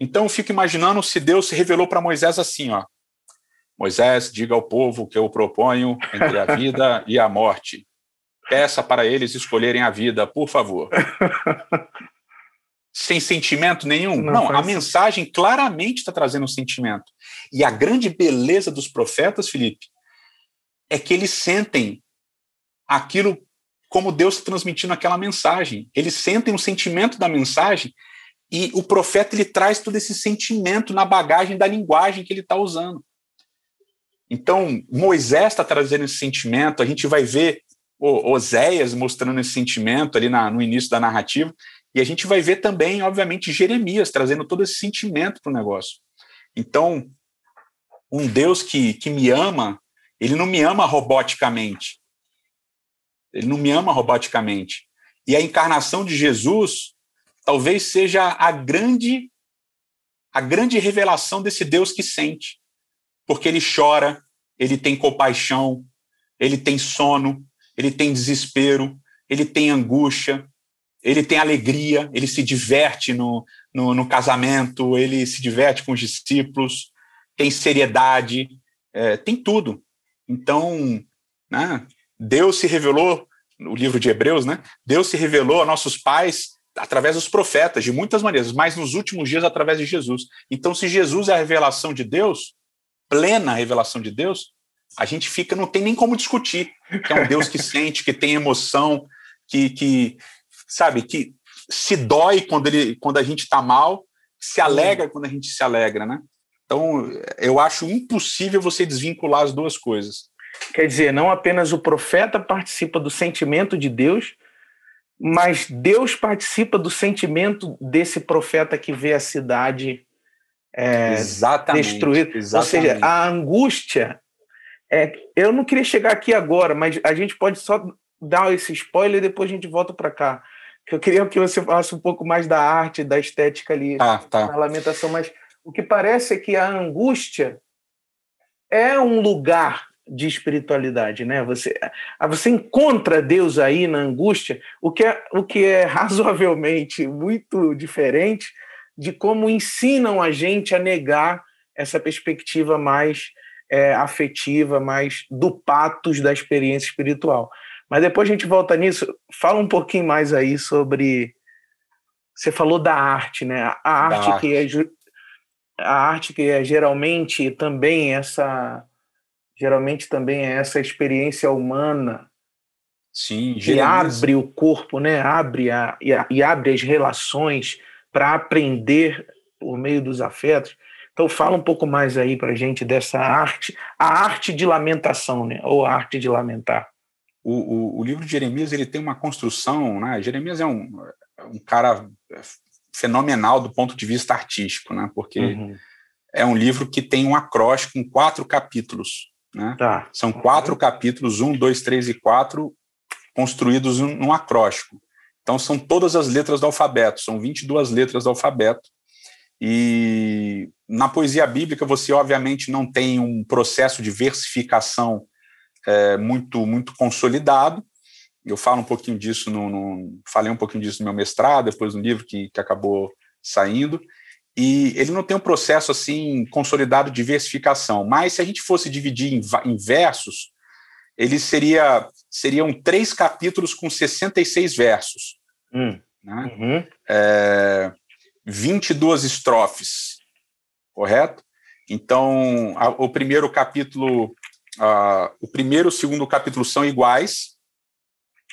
Então eu fico imaginando se Deus se revelou para Moisés assim, ó. Moisés, diga ao povo que eu proponho entre a vida e a morte. Peça para eles escolherem a vida, por favor. Sem sentimento nenhum? Não, Não a mensagem claramente está trazendo um sentimento. E a grande beleza dos profetas, Felipe, é que eles sentem aquilo como Deus transmitindo aquela mensagem. Eles sentem o sentimento da mensagem e o profeta ele traz todo esse sentimento na bagagem da linguagem que ele está usando. Então, Moisés está trazendo esse sentimento, a gente vai ver Oséias mostrando esse sentimento ali na, no início da narrativa, e a gente vai ver também, obviamente, Jeremias trazendo todo esse sentimento para o negócio. Então, um Deus que, que me ama, ele não me ama roboticamente. Ele não me ama roboticamente. E a encarnação de Jesus talvez seja a grande a grande revelação desse Deus que sente porque ele chora, ele tem compaixão, ele tem sono, ele tem desespero, ele tem angústia, ele tem alegria, ele se diverte no, no, no casamento, ele se diverte com os discípulos, tem seriedade, é, tem tudo. Então, né, Deus se revelou, no livro de Hebreus, né, Deus se revelou a nossos pais através dos profetas, de muitas maneiras, mas nos últimos dias através de Jesus. Então, se Jesus é a revelação de Deus, plena revelação de Deus, a gente fica, não tem nem como discutir, que é um Deus que sente, que tem emoção, que, que sabe, que se dói quando, ele, quando a gente está mal, se alegra quando a gente se alegra, né? Então, eu acho impossível você desvincular as duas coisas. Quer dizer, não apenas o profeta participa do sentimento de Deus, mas Deus participa do sentimento desse profeta que vê a cidade é, exatamente, destruído. Exatamente. Ou seja, a angústia. É, eu não queria chegar aqui agora, mas a gente pode só dar esse spoiler e depois a gente volta para cá. Eu queria que você falasse um pouco mais da arte, da estética ali, ah, tá. da lamentação, mas o que parece é que a angústia é um lugar de espiritualidade, né? Você, você encontra Deus aí na angústia, o que é, o que é razoavelmente muito diferente de como ensinam a gente a negar essa perspectiva mais é, afetiva, mais do patos da experiência espiritual. Mas depois a gente volta nisso. Fala um pouquinho mais aí sobre. Você falou da arte, né? A arte, arte. que é a arte que é geralmente também essa geralmente também é essa experiência humana Sim, que abre o corpo, né? Abre a, e, a, e abre as relações para aprender por meio dos afetos. Então fala um pouco mais aí para gente dessa arte, a arte de lamentação, né? Ou a arte de lamentar. O, o, o livro de Jeremias ele tem uma construção, né? Jeremias é um, um cara fenomenal do ponto de vista artístico, né? Porque uhum. é um livro que tem um acróstico com quatro capítulos, né? Tá. São quatro uhum. capítulos, um, dois, três e quatro, construídos num acróstico. Então, são todas as letras do alfabeto, são 22 letras do alfabeto. E na poesia bíblica, você obviamente não tem um processo de versificação é, muito, muito consolidado, eu falo um pouquinho disso, no, no, falei um pouquinho disso no meu mestrado, depois no livro que, que acabou saindo, e ele não tem um processo assim consolidado de versificação, mas se a gente fosse dividir em, em versos, ele seria seriam três capítulos com 66 versos. Hum. Né? Uhum. É, 22 estrofes, correto? Então, a, o primeiro capítulo, a, o primeiro e o segundo capítulo são iguais.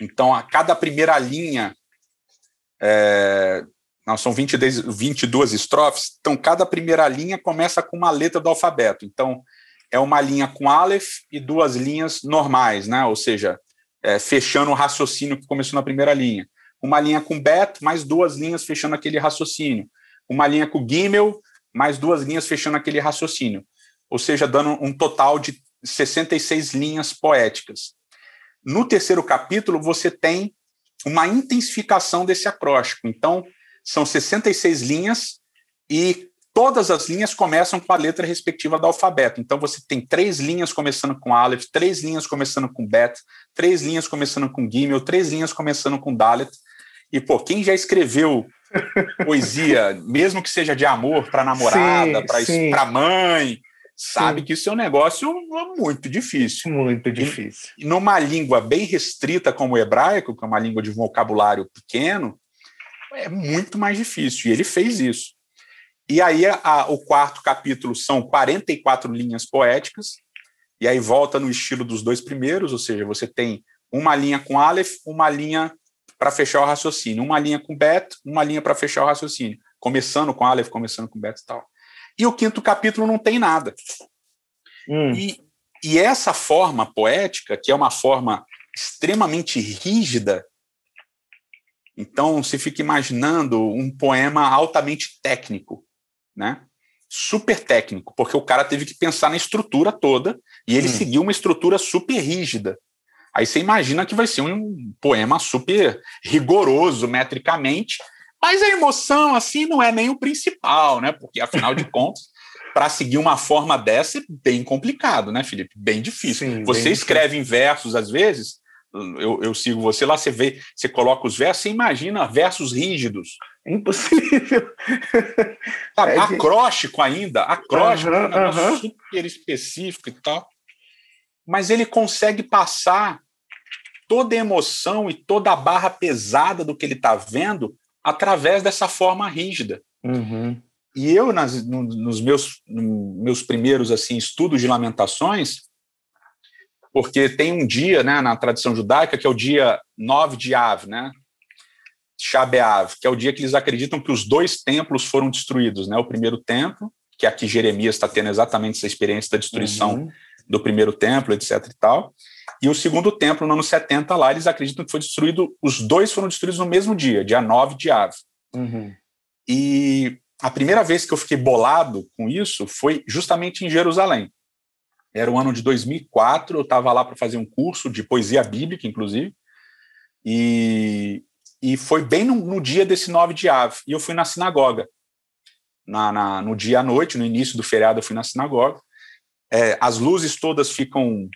Então, a cada primeira linha, é, não, são 22, 22 estrofes, então cada primeira linha começa com uma letra do alfabeto. Então, é uma linha com Aleph e duas linhas normais, né? ou seja, é, fechando o raciocínio que começou na primeira linha. Uma linha com Bet, mais duas linhas fechando aquele raciocínio. Uma linha com Gimel, mais duas linhas fechando aquele raciocínio. Ou seja, dando um total de 66 linhas poéticas. No terceiro capítulo, você tem uma intensificação desse acróstico. Então, são 66 linhas e todas as linhas começam com a letra respectiva do alfabeto. Então você tem três linhas começando com Aleph, três linhas começando com Bet, três linhas começando com Gimel, três linhas começando com Dalet. E, pô, quem já escreveu poesia, mesmo que seja de amor para namorada, para mãe, sabe sim. que isso é um negócio muito difícil. Muito difícil. E, numa língua bem restrita como o hebraico, que é uma língua de vocabulário pequeno, é muito mais difícil. E ele fez isso. E aí a, o quarto capítulo são 44 linhas poéticas, e aí volta no estilo dos dois primeiros, ou seja, você tem uma linha com Aleph, uma linha para fechar o raciocínio, uma linha com Bet, uma linha para fechar o raciocínio, começando com Aleph, começando com Bet e tal. E o quinto capítulo não tem nada. Hum. E, e essa forma poética, que é uma forma extremamente rígida, então, você fica imaginando um poema altamente técnico, né? Super técnico, porque o cara teve que pensar na estrutura toda e ele hum. seguiu uma estrutura super rígida. Aí você imagina que vai ser um poema super rigoroso metricamente, mas a emoção, assim, não é nem o principal, né? Porque, afinal de contas, para seguir uma forma dessa é bem complicado, né, Felipe? Bem difícil. Sim, você bem escreve difícil. em versos, às vezes, eu, eu, sigo você lá, você vê, você coloca os versos, você imagina versos rígidos. Impossível. Sabe, é acróstico ainda, acróstico, uhum, um uhum. super específico e tal. Mas ele consegue passar toda a emoção e toda a barra pesada do que ele está vendo através dessa forma rígida. Uhum. E eu, nas, no, nos meus, no, meus primeiros assim estudos de lamentações, porque tem um dia né, na tradição judaica que é o dia 9 de Av, né? Shabeav, que é o dia que eles acreditam que os dois templos foram destruídos, né? O primeiro templo, que aqui Jeremias está tendo exatamente essa experiência da destruição uhum. do primeiro templo, etc e tal. E o segundo templo, no ano 70, lá, eles acreditam que foi destruído, os dois foram destruídos no mesmo dia, dia 9 de Av. Uhum. E a primeira vez que eu fiquei bolado com isso foi justamente em Jerusalém. Era o ano de 2004, eu estava lá para fazer um curso de poesia bíblica, inclusive, e, e foi bem no, no dia desse 9 de Ave, e eu fui na sinagoga. Na, na, no dia à noite, no início do feriado, eu fui na sinagoga. É, as luzes todas ficam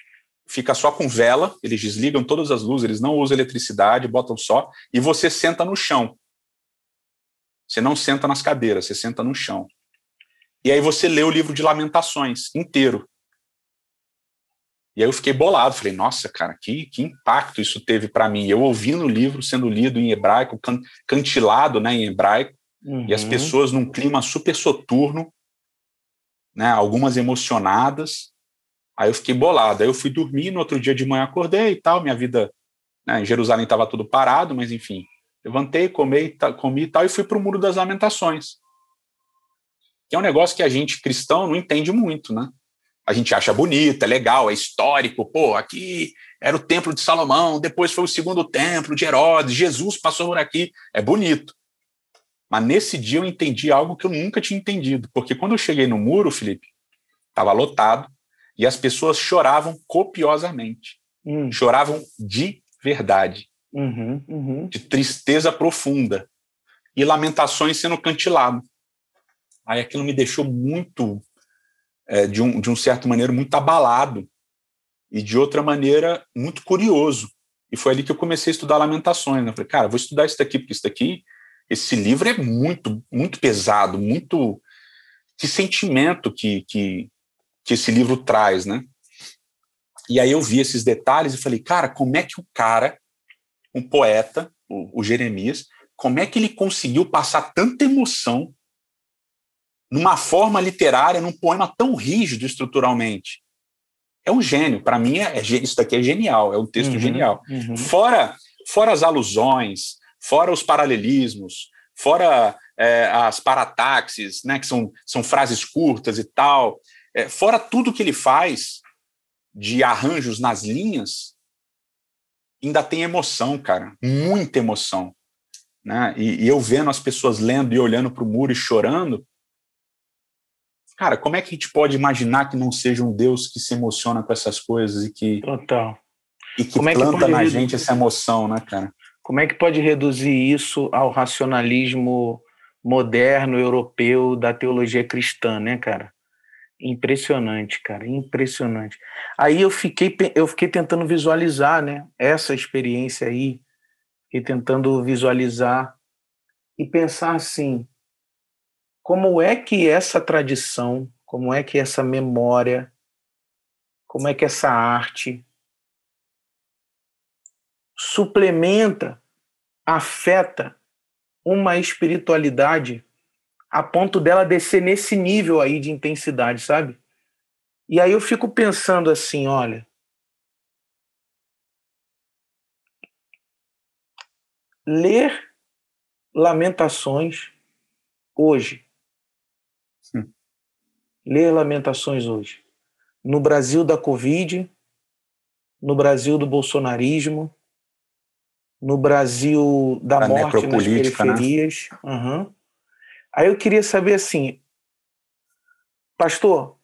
fica só com vela, eles desligam todas as luzes, eles não usam eletricidade, botam só, e você senta no chão. Você não senta nas cadeiras, você senta no chão. E aí você lê o livro de Lamentações inteiro. E aí eu fiquei bolado, falei, nossa, cara, que, que impacto isso teve para mim. Eu ouvindo o livro sendo lido em hebraico, can, cantilado né, em hebraico, uhum. e as uhum. pessoas num clima super soturno, né, algumas emocionadas. Aí eu fiquei bolado. Aí eu fui dormir, no outro dia de manhã acordei e tal, minha vida né, em Jerusalém estava tudo parado, mas enfim, levantei, comi, comi e tal, e fui para o Muro das Lamentações. Que é um negócio que a gente cristão não entende muito, né? a gente acha bonito, é legal, é histórico. Pô, aqui era o templo de Salomão, depois foi o segundo templo de Herodes, Jesus passou por aqui. É bonito. Mas nesse dia eu entendi algo que eu nunca tinha entendido, porque quando eu cheguei no muro, Felipe, estava lotado e as pessoas choravam copiosamente. Hum. Choravam de verdade, uhum, uhum. de tristeza profunda e lamentações sendo cantilado. Aí aquilo me deixou muito é, de, um, de um certo maneira muito abalado e de outra maneira muito curioso. E foi ali que eu comecei a estudar Lamentações. Né? Eu falei, cara, vou estudar isso daqui, porque isso daqui, esse livro é muito, muito pesado, muito. Que sentimento que, que, que esse livro traz, né? E aí eu vi esses detalhes e falei, cara, como é que o cara, um poeta, o, o Jeremias, como é que ele conseguiu passar tanta emoção numa forma literária, num poema tão rígido estruturalmente? É um gênio. Para mim, é, é, isso daqui é genial. É um texto uhum, genial. Uhum. Fora, fora as alusões, fora os paralelismos, fora é, as parataxes, né, que são, são frases curtas e tal, é, fora tudo que ele faz de arranjos nas linhas, ainda tem emoção, cara, muita emoção. Né? E, e eu vendo as pessoas lendo e olhando para o muro e chorando, cara, como é que a gente pode imaginar que não seja um Deus que se emociona com essas coisas e que Total. e que como planta é que na reduzir, gente essa emoção, né, cara? Como é que pode reduzir isso ao racionalismo moderno europeu da teologia cristã, né, cara? Impressionante, cara, impressionante. Aí eu fiquei eu fiquei tentando visualizar, né, essa experiência aí, e tentando visualizar e pensar assim, como é que essa tradição, como é que essa memória, como é que essa arte suplementa, afeta uma espiritualidade a ponto dela descer nesse nível aí de intensidade, sabe? E aí eu fico pensando assim, olha, ler Lamentações hoje ler Lamentações hoje. No Brasil da Covid, no Brasil do bolsonarismo, no Brasil da morte nas né? periferias. Né? Uhum. Aí eu queria saber assim, pastor,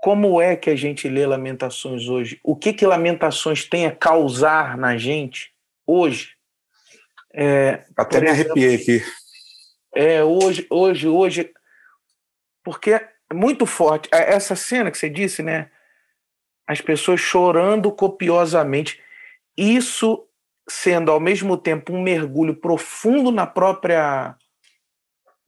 como é que a gente lê Lamentações hoje? O que que Lamentações tem a causar na gente hoje? É, Até me arrepiei aqui. É, hoje, hoje, hoje, porque muito forte. É, essa cena que você disse, né? As pessoas chorando copiosamente. Isso sendo ao mesmo tempo um mergulho profundo na própria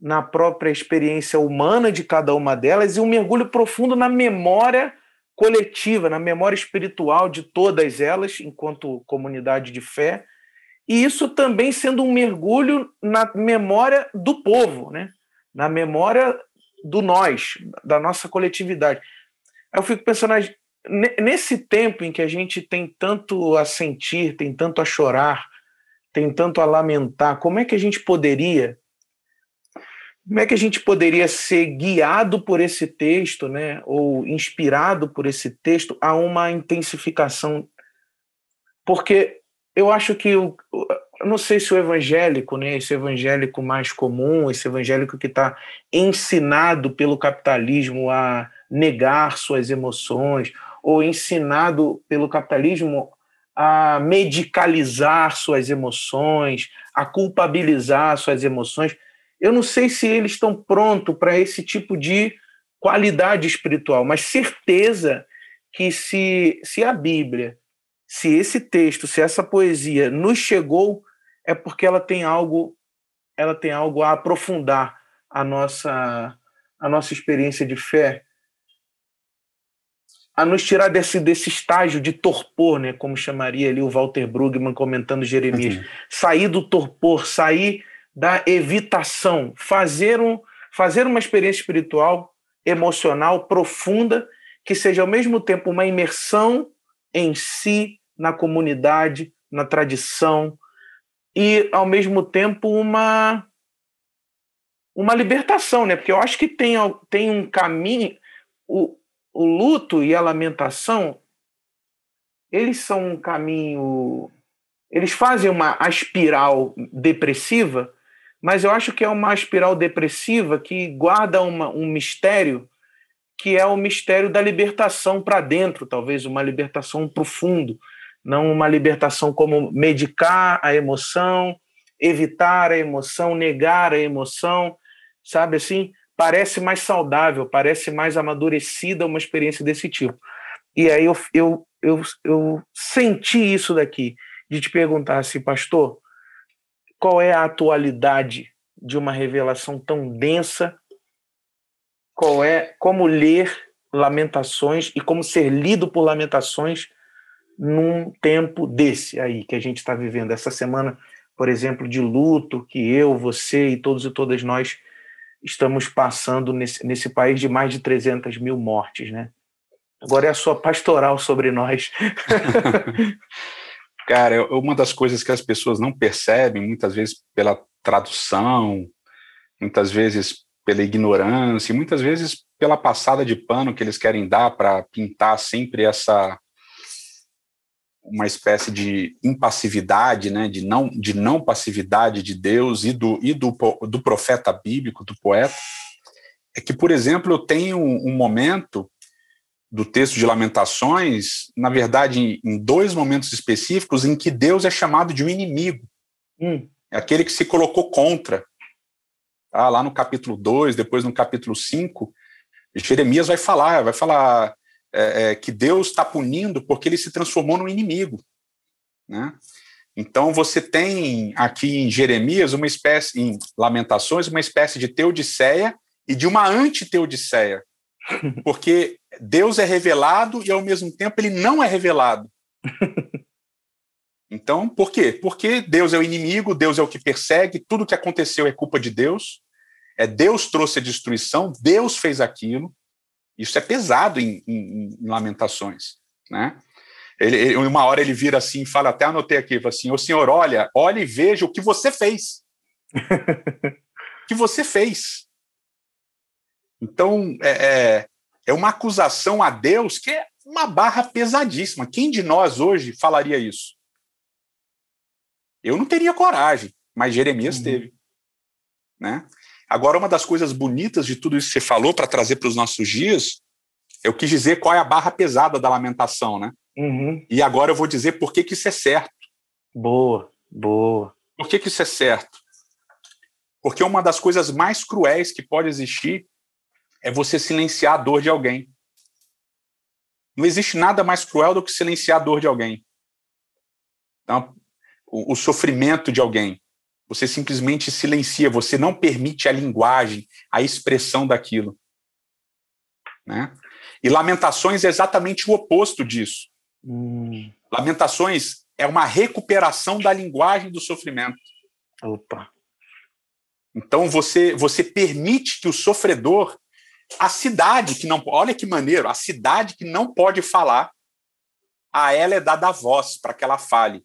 na própria experiência humana de cada uma delas e um mergulho profundo na memória coletiva, na memória espiritual de todas elas, enquanto comunidade de fé, e isso também sendo um mergulho na memória do povo, né? na memória do nós, da nossa coletividade. Eu fico pensando, nesse tempo em que a gente tem tanto a sentir, tem tanto a chorar, tem tanto a lamentar, como é que a gente poderia como é que a gente poderia ser guiado por esse texto, né, ou inspirado por esse texto a uma intensificação? Porque eu acho que o, não sei se o evangélico, né, esse evangélico mais comum, esse evangélico que está ensinado pelo capitalismo a negar suas emoções, ou ensinado pelo capitalismo a medicalizar suas emoções, a culpabilizar suas emoções. Eu não sei se eles estão prontos para esse tipo de qualidade espiritual, mas certeza que se, se a Bíblia, se esse texto, se essa poesia nos chegou é porque ela tem algo ela tem algo a aprofundar a nossa a nossa experiência de fé a nos tirar desse, desse estágio de torpor, né, como chamaria ali o Walter Brugman comentando Jeremias, uhum. sair do torpor, sair da evitação, fazer, um, fazer uma experiência espiritual, emocional, profunda, que seja ao mesmo tempo uma imersão em si, na comunidade, na tradição, e ao mesmo tempo uma uma libertação, né? Porque eu acho que tem, tem um caminho o, o luto e a lamentação eles são um caminho eles fazem uma espiral depressiva, mas eu acho que é uma espiral depressiva que guarda uma, um mistério que é o mistério da libertação para dentro, talvez uma libertação profundo não uma libertação como medicar a emoção, evitar a emoção, negar a emoção, sabe assim? Parece mais saudável, parece mais amadurecida uma experiência desse tipo. E aí eu, eu, eu, eu senti isso daqui. de te perguntar assim, pastor, qual é a atualidade de uma revelação tão densa? Qual é como ler Lamentações e como ser lido por Lamentações num tempo desse aí que a gente está vivendo essa semana, por exemplo, de luto que eu, você e todos e todas nós estamos passando nesse, nesse país de mais de 300 mil mortes, né? Agora é a sua pastoral sobre nós. Cara, uma das coisas que as pessoas não percebem, muitas vezes pela tradução, muitas vezes pela ignorância, muitas vezes pela passada de pano que eles querem dar para pintar sempre essa uma espécie de impassividade, né, de não de não passividade de Deus e do e do, do profeta bíblico, do poeta, é que, por exemplo, eu tenho um momento do texto de Lamentações, na verdade, em dois momentos específicos, em que Deus é chamado de um inimigo. Hum. É aquele que se colocou contra. Tá? Lá no capítulo 2, depois no capítulo 5, Jeremias vai falar, vai falar é, é, que Deus está punindo porque ele se transformou num inimigo. Né? Então você tem aqui em Jeremias uma espécie, em Lamentações, uma espécie de teodiceia e de uma antiteodiceia. Porque Deus é revelado e ao mesmo tempo ele não é revelado. Então, por quê? Porque Deus é o inimigo, Deus é o que persegue, tudo que aconteceu é culpa de Deus. É Deus trouxe a destruição, Deus fez aquilo. Isso é pesado em, em, em Lamentações, né? Ele, ele, uma hora ele vira assim, fala, até anotei aqui, fala assim, o senhor, olha, olha e veja o que você fez. o que você fez. Então, é, é, é uma acusação a Deus que é uma barra pesadíssima. Quem de nós hoje falaria isso? Eu não teria coragem, mas Jeremias uhum. teve. Né? Agora, uma das coisas bonitas de tudo isso que você falou para trazer para os nossos dias, eu quis dizer qual é a barra pesada da lamentação, né? Uhum. E agora eu vou dizer por que, que isso é certo. Boa, boa. Por que, que isso é certo? Porque uma das coisas mais cruéis que pode existir é você silenciar a dor de alguém. Não existe nada mais cruel do que silenciar a dor de alguém. Então, o, o sofrimento de alguém. Você simplesmente silencia, você não permite a linguagem, a expressão daquilo. Né? E Lamentações é exatamente o oposto disso. Hum. Lamentações é uma recuperação da linguagem do sofrimento. Opa. Então você você permite que o sofredor a cidade que não. Olha que maneiro, a cidade que não pode falar, a ela é dada voz para que ela fale.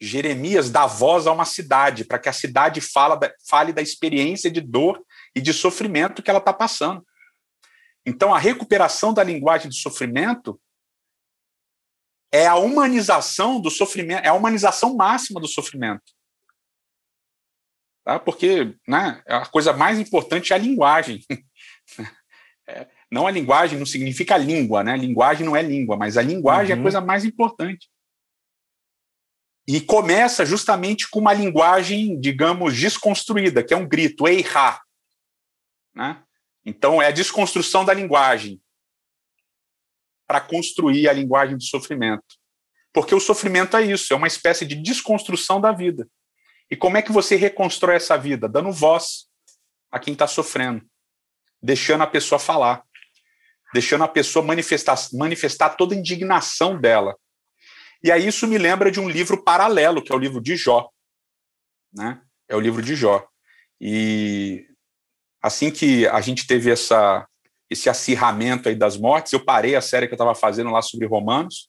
Jeremias dá voz a uma cidade, para que a cidade fala fale da experiência de dor e de sofrimento que ela está passando. Então, a recuperação da linguagem do sofrimento é a humanização do sofrimento, é a humanização máxima do sofrimento tá? porque né, a coisa mais importante é a linguagem. É, não a linguagem não significa língua, né? Linguagem não é língua, mas a linguagem uhum. é a uhum. coisa mais importante. E começa justamente com uma linguagem, digamos, desconstruída, que é um grito, eihá. Né? Então, é a desconstrução da linguagem para construir a linguagem do sofrimento. Porque o sofrimento é isso, é uma espécie de desconstrução da vida. E como é que você reconstrói essa vida? Dando voz a quem está sofrendo, deixando a pessoa falar, deixando a pessoa manifestar, manifestar toda a indignação dela. E aí isso me lembra de um livro paralelo, que é o livro de Jó. Né? É o livro de Jó. E assim que a gente teve essa, esse acirramento aí das mortes, eu parei a série que eu estava fazendo lá sobre Romanos,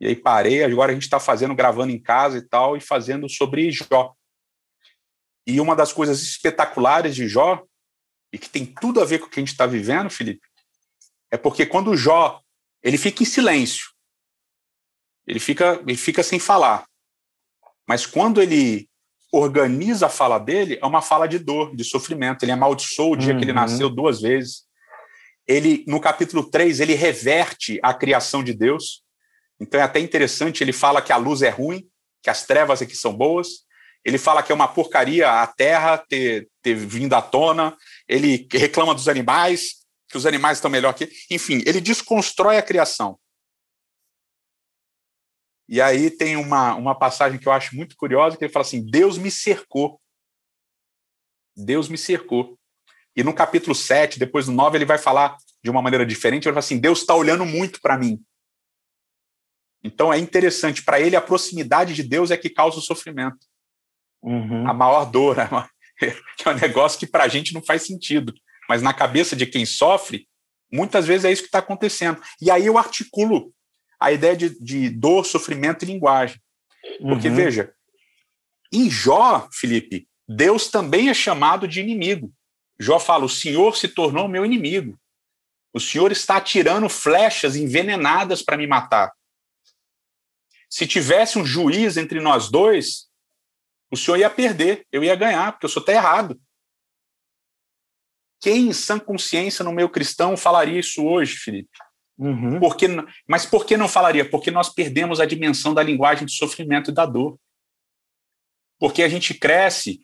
e aí parei, agora a gente está fazendo, gravando em casa e tal, e fazendo sobre Jó. E uma das coisas espetaculares de Jó, e que tem tudo a ver com o que a gente está vivendo, Felipe, é porque quando Jó ele fica em silêncio, ele fica, ele fica sem falar. Mas quando ele organiza a fala dele, é uma fala de dor, de sofrimento. Ele amaldiçoou o dia uhum. que ele uhum. nasceu duas vezes. Ele, no capítulo 3, ele reverte a criação de Deus. Então é até interessante, ele fala que a luz é ruim, que as trevas aqui são boas. Ele fala que é uma porcaria a terra ter, ter vindo à tona. Ele reclama dos animais, que os animais estão melhor que. Enfim, ele desconstrói a criação. E aí tem uma, uma passagem que eu acho muito curiosa, que ele fala assim: Deus me cercou. Deus me cercou. E no capítulo 7, depois do 9, ele vai falar de uma maneira diferente, ele vai falar assim: Deus está olhando muito para mim. Então é interessante, para ele a proximidade de Deus é que causa o sofrimento. Uhum. A maior dor, que é um negócio que para a gente não faz sentido. Mas na cabeça de quem sofre, muitas vezes é isso que está acontecendo. E aí eu articulo a ideia de, de dor, sofrimento e linguagem. Porque, uhum. veja, em Jó, Felipe, Deus também é chamado de inimigo. Jó fala: o Senhor se tornou meu inimigo. O Senhor está atirando flechas envenenadas para me matar. Se tivesse um juiz entre nós dois, o senhor ia perder, eu ia ganhar, porque o senhor está errado. Quem em sã consciência no meio cristão falaria isso hoje, Felipe? Uhum. Porque, mas por que não falaria? Porque nós perdemos a dimensão da linguagem do sofrimento e da dor. Porque a gente cresce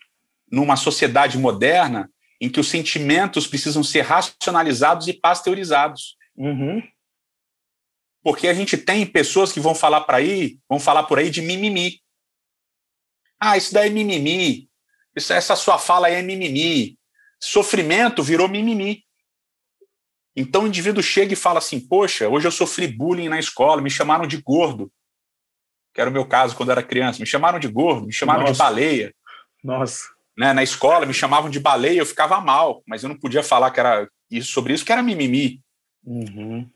numa sociedade moderna em que os sentimentos precisam ser racionalizados e pasteurizados. Uhum. Porque a gente tem pessoas que vão falar para aí, vão falar por aí de mimimi. Ah, isso daí é mimimi. Isso, essa sua fala aí é mimimi. Sofrimento virou mimimi. Então o indivíduo chega e fala assim: Poxa, hoje eu sofri bullying na escola, me chamaram de gordo. Que era o meu caso quando eu era criança. Me chamaram de gordo, me chamaram Nossa. de baleia. Nossa. Né, na escola me chamavam de baleia, eu ficava mal, mas eu não podia falar que era isso sobre isso, que era mimimi. Uhum.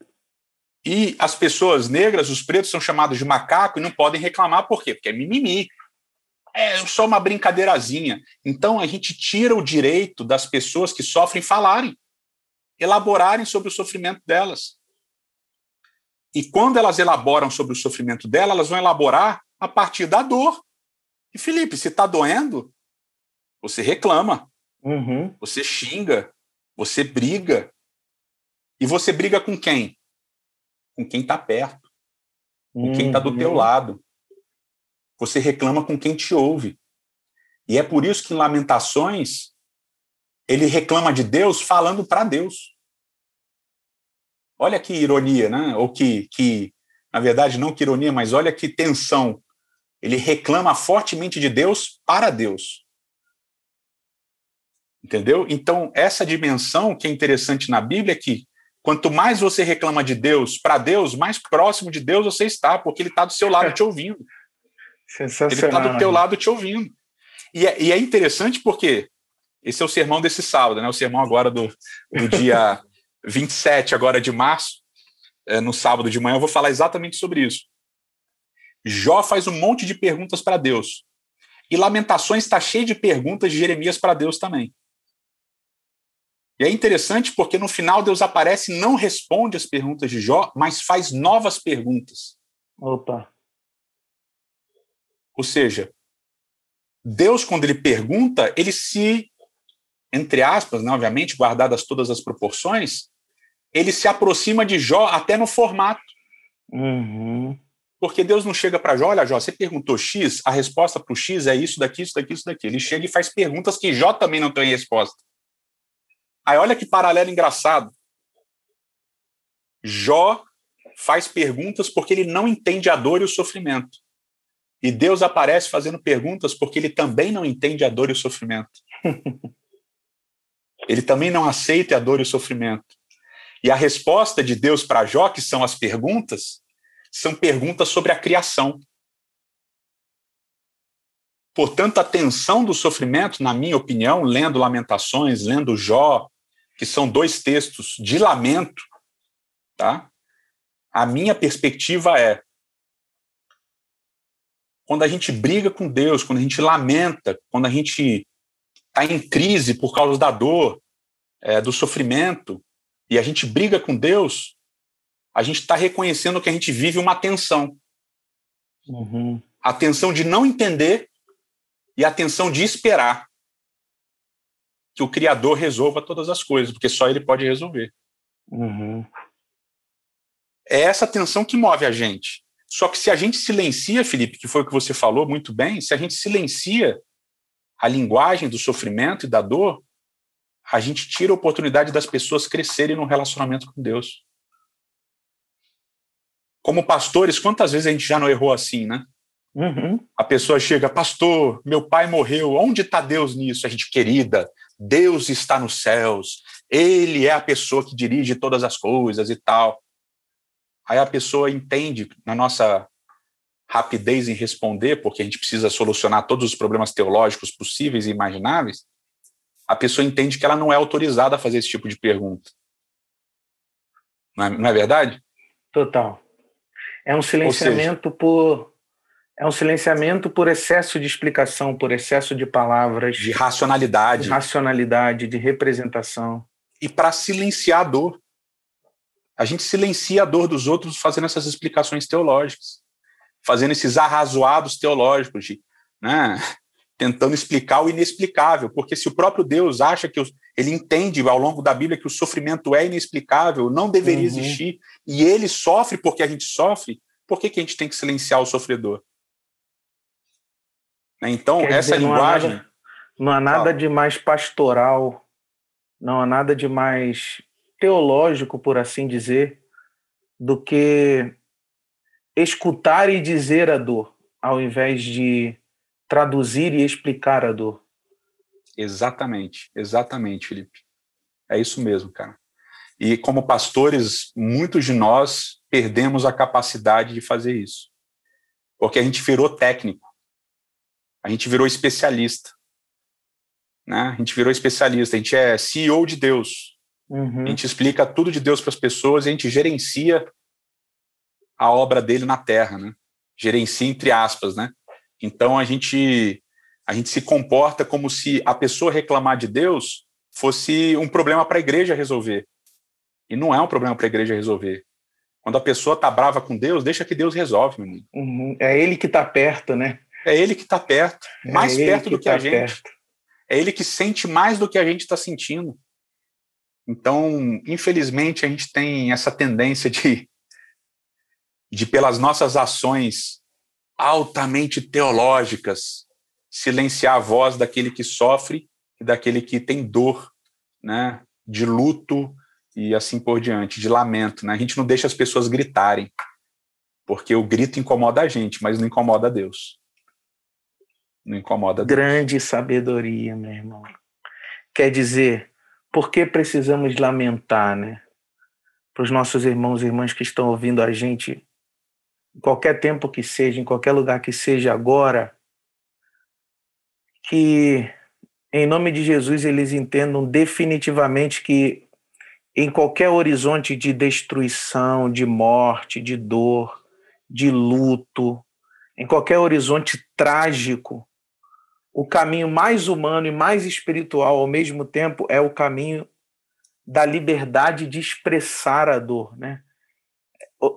E as pessoas negras, os pretos, são chamados de macaco e não podem reclamar, por quê? Porque é mimimi. É só uma brincadeirazinha. Então a gente tira o direito das pessoas que sofrem falarem, elaborarem sobre o sofrimento delas. E quando elas elaboram sobre o sofrimento dela, elas vão elaborar a partir da dor. E Felipe, se está doendo, você reclama, uhum. você xinga, você briga. E você briga com quem? Com quem está perto, com quem está do teu uhum. lado. Você reclama com quem te ouve. E é por isso que em Lamentações ele reclama de Deus falando para Deus. Olha que ironia, né? Ou que, que, na verdade, não que ironia, mas olha que tensão. Ele reclama fortemente de Deus para Deus. Entendeu? Então, essa dimensão que é interessante na Bíblia é que Quanto mais você reclama de Deus para Deus, mais próximo de Deus você está, porque Ele está do seu lado te ouvindo. Ele está do teu lado te ouvindo. E é, e é, interessante porque esse é o sermão desse sábado, né? O sermão agora do, do dia 27 agora de março, é, no sábado de manhã, eu vou falar exatamente sobre isso. Jó faz um monte de perguntas para Deus. E Lamentações está cheio de perguntas de Jeremias para Deus também. E é interessante porque no final Deus aparece e não responde as perguntas de Jó, mas faz novas perguntas. Opa. Ou seja, Deus, quando ele pergunta, ele se, entre aspas, né, obviamente, guardadas todas as proporções, ele se aproxima de Jó até no formato. Uhum. Porque Deus não chega para Jó, olha, Jó, você perguntou X, a resposta para o X é isso daqui, isso daqui, isso daqui. Ele chega e faz perguntas que Jó também não tem resposta. Aí olha que paralelo engraçado. Jó faz perguntas porque ele não entende a dor e o sofrimento. E Deus aparece fazendo perguntas porque ele também não entende a dor e o sofrimento. ele também não aceita a dor e o sofrimento. E a resposta de Deus para Jó, que são as perguntas, são perguntas sobre a criação. Portanto, a tensão do sofrimento, na minha opinião, lendo Lamentações, lendo Jó, que são dois textos de lamento, tá? A minha perspectiva é quando a gente briga com Deus, quando a gente lamenta, quando a gente está em crise por causa da dor, é, do sofrimento, e a gente briga com Deus, a gente está reconhecendo que a gente vive uma tensão. Uhum. A tensão de não entender e a tensão de esperar que o Criador resolva todas as coisas, porque só ele pode resolver. Uhum. É essa tensão que move a gente. Só que se a gente silencia, Felipe, que foi o que você falou muito bem, se a gente silencia a linguagem do sofrimento e da dor, a gente tira a oportunidade das pessoas crescerem no relacionamento com Deus. como pastores, quantas vezes a gente já não errou assim, né? Uhum. A pessoa chega, pastor, meu pai morreu, onde está Deus nisso? A gente, querida, Deus está nos céus, Ele é a pessoa que dirige todas as coisas e tal. Aí a pessoa entende, na nossa rapidez em responder, porque a gente precisa solucionar todos os problemas teológicos possíveis e imagináveis, a pessoa entende que ela não é autorizada a fazer esse tipo de pergunta. Não é, não é verdade? Total. É um silenciamento seja, por é um silenciamento por excesso de explicação, por excesso de palavras, de racionalidade, de racionalidade, de representação e para silenciar a dor. A gente silencia a dor dos outros fazendo essas explicações teológicas, fazendo esses arrazoados teológicos, de, né, tentando explicar o inexplicável, porque se o próprio Deus acha que ele entende ao longo da Bíblia que o sofrimento é inexplicável, não deveria uhum. existir, e ele sofre porque a gente sofre, por que, que a gente tem que silenciar o sofredor? Né, então, Quer essa dizer, linguagem. Não há nada, não há nada de mais pastoral, não há nada de mais teológico, por assim dizer, do que escutar e dizer a dor, ao invés de traduzir e explicar a dor. Exatamente, exatamente, Felipe. É isso mesmo, cara. E como pastores, muitos de nós perdemos a capacidade de fazer isso. Porque a gente virou técnico. A gente virou especialista. Né? A gente virou especialista, a gente é CEO de Deus. Uhum. A gente explica tudo de Deus para as pessoas e a gente gerencia a obra dele na terra, né? Gerencia entre aspas, né? Então a gente a gente se comporta como se a pessoa reclamar de Deus fosse um problema para a igreja resolver. E não é um problema para a igreja resolver. Quando a pessoa está brava com Deus, deixa que Deus resolve, menino. Uhum. É ele que está perto, né? É ele que está perto, é mais é perto do que tá a gente. Perto. É ele que sente mais do que a gente está sentindo. Então, infelizmente, a gente tem essa tendência de, de pelas nossas ações altamente teológicas, silenciar a voz daquele que sofre e daquele que tem dor, né, de luto e assim por diante, de lamento, né? A gente não deixa as pessoas gritarem, porque o grito incomoda a gente, mas não incomoda a Deus. Não incomoda Deus. Grande sabedoria, meu irmão. Quer dizer, por que precisamos lamentar, né? Para os nossos irmãos e irmãs que estão ouvindo a gente, em qualquer tempo que seja, em qualquer lugar que seja agora, que em nome de Jesus eles entendam definitivamente que em qualquer horizonte de destruição, de morte, de dor, de luto, em qualquer horizonte trágico, o caminho mais humano e mais espiritual ao mesmo tempo é o caminho da liberdade de expressar a dor, né?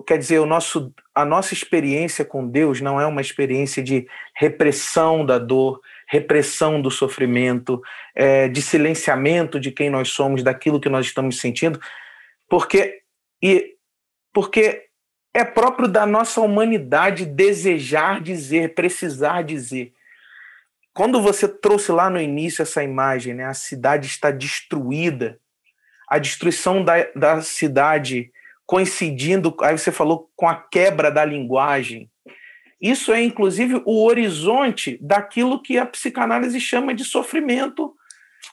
Quer dizer, o nosso, a nossa experiência com Deus não é uma experiência de repressão da dor, repressão do sofrimento, é, de silenciamento de quem nós somos, daquilo que nós estamos sentindo, porque e porque é próprio da nossa humanidade desejar dizer, precisar dizer. Quando você trouxe lá no início essa imagem, né, a cidade está destruída, a destruição da, da cidade coincidindo, aí você falou, com a quebra da linguagem. Isso é, inclusive, o horizonte daquilo que a psicanálise chama de sofrimento,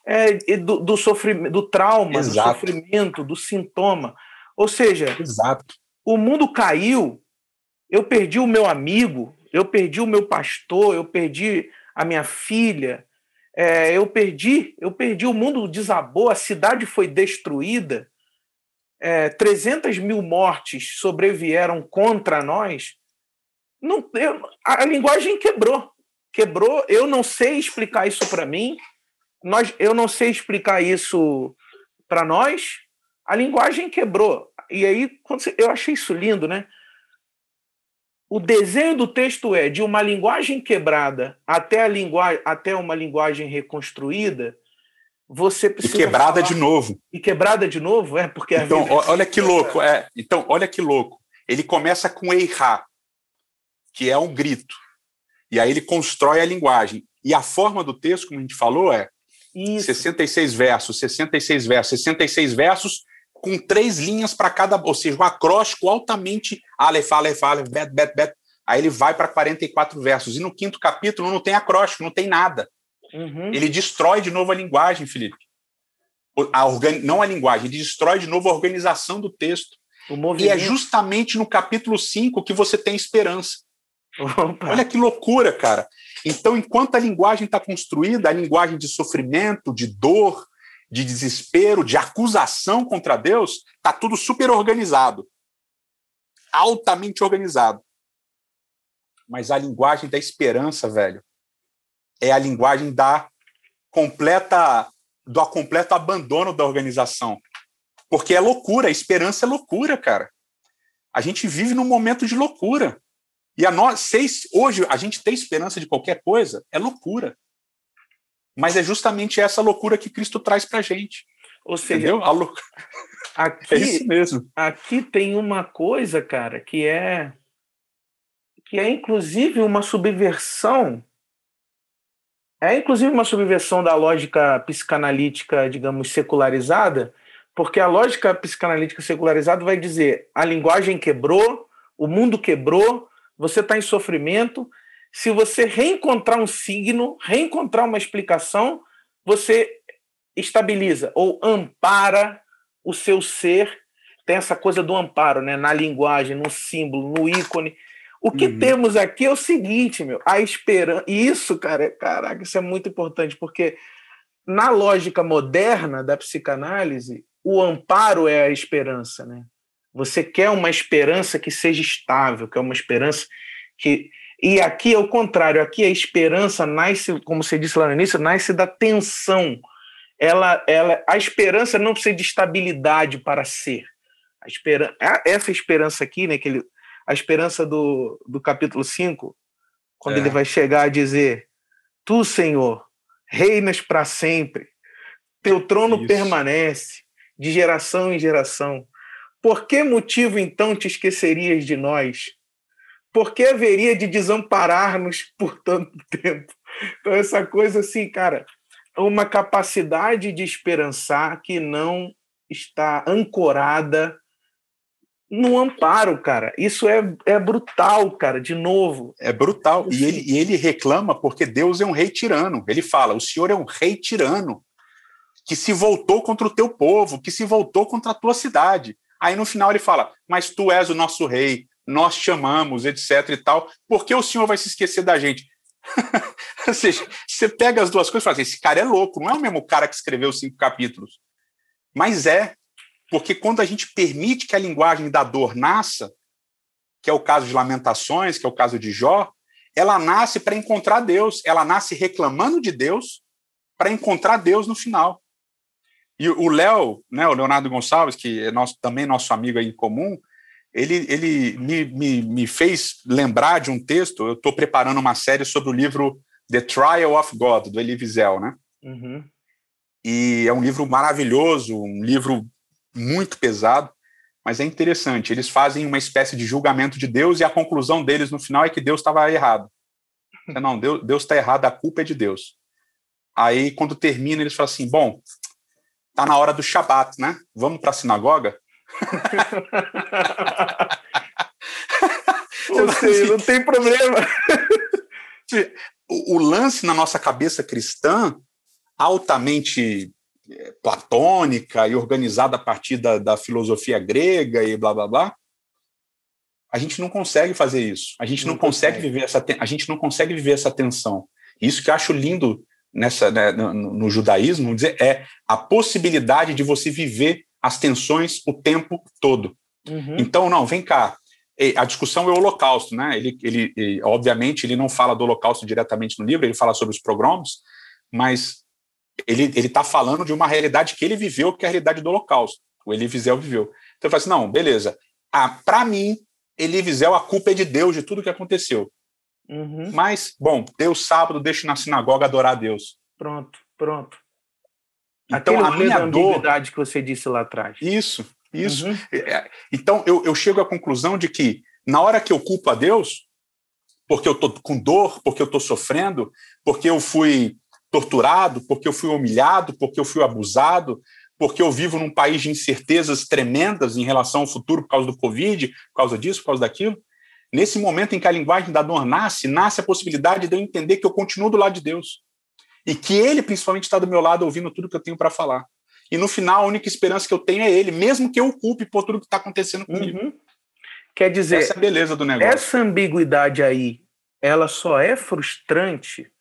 é, do, do, sofrimento, do trauma, Exato. do sofrimento, do sintoma. Ou seja, Exato. o mundo caiu, eu perdi o meu amigo, eu perdi o meu pastor, eu perdi a minha filha, é, eu perdi, eu perdi, o mundo desabou, a cidade foi destruída, é, 300 mil mortes sobrevieram contra nós, não, eu, a, a linguagem quebrou, quebrou, eu não sei explicar isso para mim, nós, eu não sei explicar isso para nós, a linguagem quebrou. E aí, eu achei isso lindo, né? O desenho do texto é de uma linguagem quebrada até a linguagem até uma linguagem reconstruída você precisa e quebrada falar... de novo. E quebrada de novo? É porque então olha que louco é então olha que louco. Ele começa com eirá que é um grito. E aí ele constrói a linguagem. E a forma do texto como a gente falou é Isso. 66 versos 66 versos 66 versos com três linhas para cada, ou seja, um acróstico altamente alef, bet, bet, bet. Aí ele vai para 44 versos. E no quinto capítulo não tem acróstico, não tem nada. Uhum. Ele destrói de novo a linguagem, Felipe. A organ... Não a linguagem, ele destrói de novo a organização do texto. E é justamente no capítulo 5 que você tem esperança. Opa. Olha que loucura, cara. Então, enquanto a linguagem está construída, a linguagem de sofrimento, de dor, de desespero, de acusação contra Deus, está tudo super organizado. Altamente organizado. Mas a linguagem da esperança, velho, é a linguagem da completa do completo abandono da organização. Porque é loucura, a esperança é loucura, cara. A gente vive num momento de loucura. E a nós, seis, hoje, a gente ter esperança de qualquer coisa é loucura. Mas é justamente essa loucura que Cristo traz para a gente. Ou seja, a lou... aqui, é isso mesmo. Aqui tem uma coisa, cara, que é que é inclusive uma subversão é inclusive uma subversão da lógica psicanalítica, digamos, secularizada, porque a lógica psicanalítica secularizada vai dizer a linguagem quebrou, o mundo quebrou, você está em sofrimento. Se você reencontrar um signo, reencontrar uma explicação, você estabiliza ou ampara o seu ser. Tem essa coisa do amparo, né? Na linguagem, no símbolo, no ícone. O que uhum. temos aqui é o seguinte, meu, a esperança. E isso, cara, caraca, isso é muito importante, porque na lógica moderna da psicanálise, o amparo é a esperança, né? Você quer uma esperança que seja estável, que é uma esperança que. E aqui é o contrário, aqui a esperança nasce, como você disse lá no início, nasce da tensão. Ela, ela, a esperança não precisa de estabilidade para ser. A esperança, essa esperança aqui, né, que ele, a esperança do, do capítulo 5, quando é. ele vai chegar a dizer: Tu, Senhor, reinas para sempre, teu trono Isso. permanece de geração em geração. Por que motivo então te esquecerias de nós? Por que haveria de desamparar-nos por tanto tempo? Então, essa coisa assim, cara, uma capacidade de esperançar que não está ancorada no amparo, cara. Isso é, é brutal, cara, de novo. É brutal. E ele, e ele reclama porque Deus é um rei tirano. Ele fala: o senhor é um rei tirano que se voltou contra o teu povo, que se voltou contra a tua cidade. Aí no final ele fala: Mas tu és o nosso rei, nós te amamos, etc e tal, por que o Senhor vai se esquecer da gente? Ou seja, você pega as duas coisas e fala assim: esse cara é louco, não é o mesmo cara que escreveu cinco capítulos. Mas é, porque quando a gente permite que a linguagem da dor nasça, que é o caso de Lamentações, que é o caso de Jó, ela nasce para encontrar Deus, ela nasce reclamando de Deus para encontrar Deus no final. E o Léo, né, o Leonardo Gonçalves, que é nosso, também nosso amigo aí em comum, ele, ele me, me, me fez lembrar de um texto. Eu estou preparando uma série sobre o livro The Trial of God, do Elie Wiesel, né? Uhum. E é um livro maravilhoso, um livro muito pesado, mas é interessante. Eles fazem uma espécie de julgamento de Deus e a conclusão deles no final é que Deus estava errado. Não, Deus está errado, a culpa é de Deus. Aí, quando termina, eles falam assim: bom, tá na hora do Shabat, né? Vamos para a sinagoga? Ou seja, não tem problema. o, o lance na nossa cabeça cristã, altamente eh, platônica e organizada a partir da, da, filosofia grega e blá blá blá, a gente não consegue fazer isso. A gente não, não consegue, consegue viver essa a gente não consegue viver essa tensão. Isso que eu acho lindo nessa né, no, no, judaísmo, dizer, é a possibilidade de você viver as tensões o tempo todo. Uhum. Então, não, vem cá. A discussão é o Holocausto, né? Ele, ele, ele, obviamente, ele não fala do Holocausto diretamente no livro, ele fala sobre os pogroms, mas ele está falando de uma realidade que ele viveu, que é a realidade do Holocausto. O Elie Wiesel viveu. Então, eu falo assim, não, beleza. Ah, Para mim, Elie Wiesel, a culpa é de Deus, de tudo que aconteceu. Uhum. Mas, bom, Deus sábado, deixa na sinagoga adorar a Deus. Pronto, pronto. Então, a minha dor. que você disse lá atrás. Isso, isso. Uhum. É, é, então, eu, eu chego à conclusão de que, na hora que eu culpo a Deus, porque eu estou com dor, porque eu estou sofrendo, porque eu fui torturado, porque eu fui humilhado, porque eu fui abusado, porque eu vivo num país de incertezas tremendas em relação ao futuro por causa do Covid, por causa disso, por causa daquilo. Nesse momento em que a linguagem da dor nasce, nasce a possibilidade de eu entender que eu continuo do lado de Deus. E que Ele, principalmente, está do meu lado ouvindo tudo que eu tenho para falar. E no final, a única esperança que eu tenho é Ele, mesmo que eu culpe por tudo que está acontecendo comigo. Uhum. Quer dizer, essa é a beleza do negócio. Essa ambiguidade aí, ela só é frustrante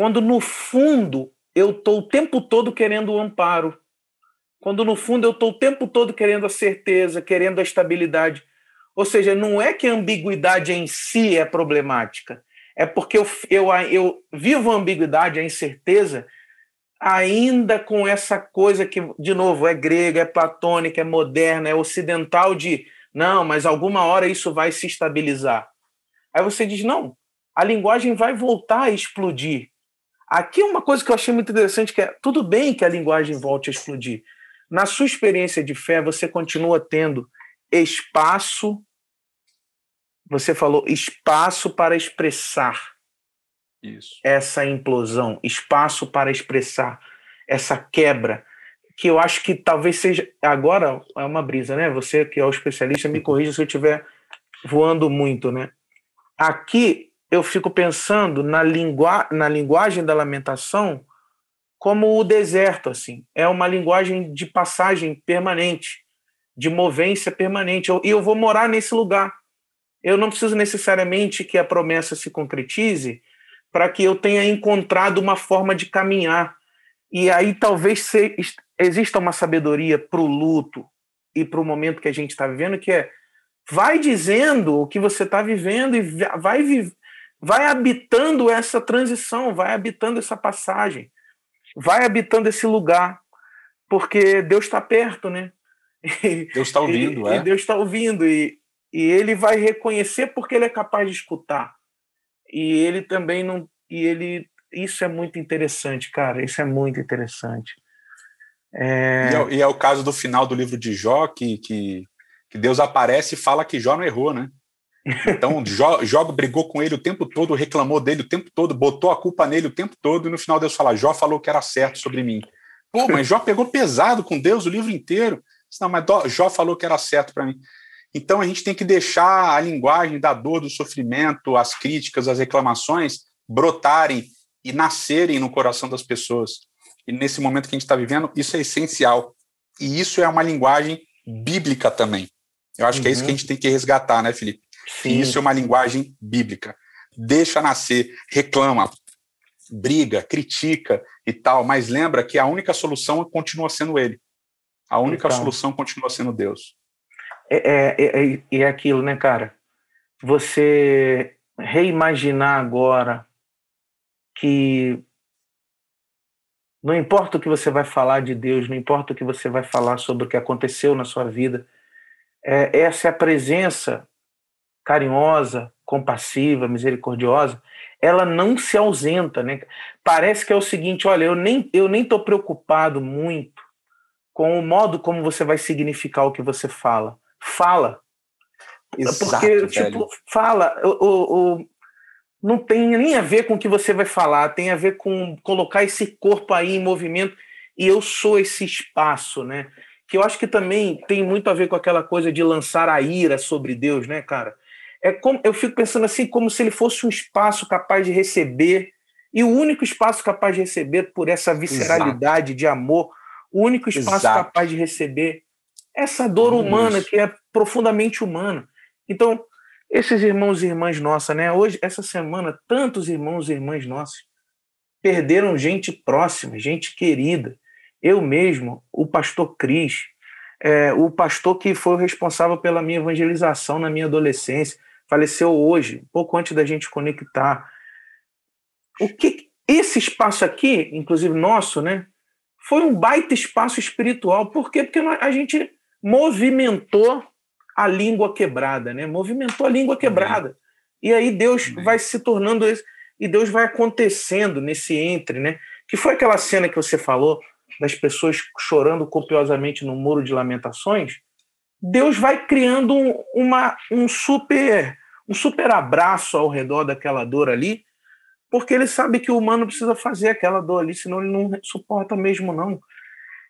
quando no fundo eu estou o tempo todo querendo o amparo. Quando no fundo eu estou o tempo todo querendo a certeza, querendo a estabilidade. Ou seja, não é que a ambiguidade em si é problemática, é porque eu, eu, eu vivo a ambiguidade, a incerteza, ainda com essa coisa que, de novo, é grega, é platônica, é moderna, é ocidental de não, mas alguma hora isso vai se estabilizar. Aí você diz: não, a linguagem vai voltar a explodir. Aqui é uma coisa que eu achei muito interessante, que é tudo bem que a linguagem volte a explodir. Na sua experiência de fé, você continua tendo espaço, você falou espaço para expressar Isso. essa implosão, espaço para expressar essa quebra, que eu acho que talvez seja. Agora é uma brisa, né? Você que é o especialista, me corrija se eu estiver voando muito, né? Aqui eu fico pensando na, lingua, na linguagem da lamentação como o deserto, assim. É uma linguagem de passagem permanente, de movência permanente. E eu, eu vou morar nesse lugar. Eu não preciso necessariamente que a promessa se concretize para que eu tenha encontrado uma forma de caminhar. E aí talvez se, exista uma sabedoria para o luto e para o momento que a gente está vivendo, que é vai dizendo o que você está vivendo e vai, vai habitando essa transição, vai habitando essa passagem, vai habitando esse lugar, porque Deus está perto, né? Deus está ouvindo, e, é. E Deus está ouvindo, e, e ele vai reconhecer porque ele é capaz de escutar. E ele também não. E ele. Isso é muito interessante, cara. Isso é muito interessante. É... E, é, e é o caso do final do livro de Jó, que, que, que Deus aparece e fala que Jó não errou, né? Então, Jó, brigou com ele o tempo todo, reclamou dele o tempo todo, botou a culpa nele o tempo todo, e no final Deus fala: Jó falou que era certo sobre mim. Pô, mas Jó pegou pesado com Deus o livro inteiro. Não, mas Jó falou que era certo para mim. Então a gente tem que deixar a linguagem da dor, do sofrimento, as críticas, as reclamações brotarem e nascerem no coração das pessoas. E nesse momento que a gente está vivendo, isso é essencial. E isso é uma linguagem bíblica também. Eu acho uhum. que é isso que a uhum. gente tem que resgatar, né, Felipe? Sim. E isso é uma linguagem bíblica. Deixa nascer, reclama, briga, critica e tal, mas lembra que a única solução continua sendo ele. A única então, solução continua sendo Deus. É, é, é, é aquilo, né, cara? Você reimaginar agora que não importa o que você vai falar de Deus, não importa o que você vai falar sobre o que aconteceu na sua vida, é, essa é a presença carinhosa, compassiva, misericordiosa, ela não se ausenta, né? Parece que é o seguinte, olha, eu nem eu nem tô preocupado muito com o modo como você vai significar o que você fala. Fala. Exato, Porque, tipo, velho. fala, o, o, o, não tem nem a ver com o que você vai falar, tem a ver com colocar esse corpo aí em movimento e eu sou esse espaço, né? Que eu acho que também tem muito a ver com aquela coisa de lançar a ira sobre Deus, né, cara? É como, eu fico pensando assim, como se ele fosse um espaço capaz de receber, e o único espaço capaz de receber por essa visceralidade Exato. de amor, o único espaço Exato. capaz de receber essa dor Isso. humana que é profundamente humana. Então, esses irmãos e irmãs nossas, né? Hoje, essa semana, tantos irmãos e irmãs nossos perderam gente próxima, gente querida. Eu mesmo, o pastor Cris, é, o pastor que foi o responsável pela minha evangelização na minha adolescência, faleceu hoje, pouco antes da gente conectar. O que esse espaço aqui, inclusive nosso, né, foi um baita espaço espiritual. Por quê? Porque a gente movimentou a língua quebrada, né? Movimentou a língua quebrada. E aí Deus vai se tornando esse, e Deus vai acontecendo nesse entre, né? Que foi aquela cena que você falou das pessoas chorando copiosamente no muro de lamentações. Deus vai criando um, uma, um super um super abraço ao redor daquela dor ali, porque ele sabe que o humano precisa fazer aquela dor ali, senão ele não suporta mesmo não.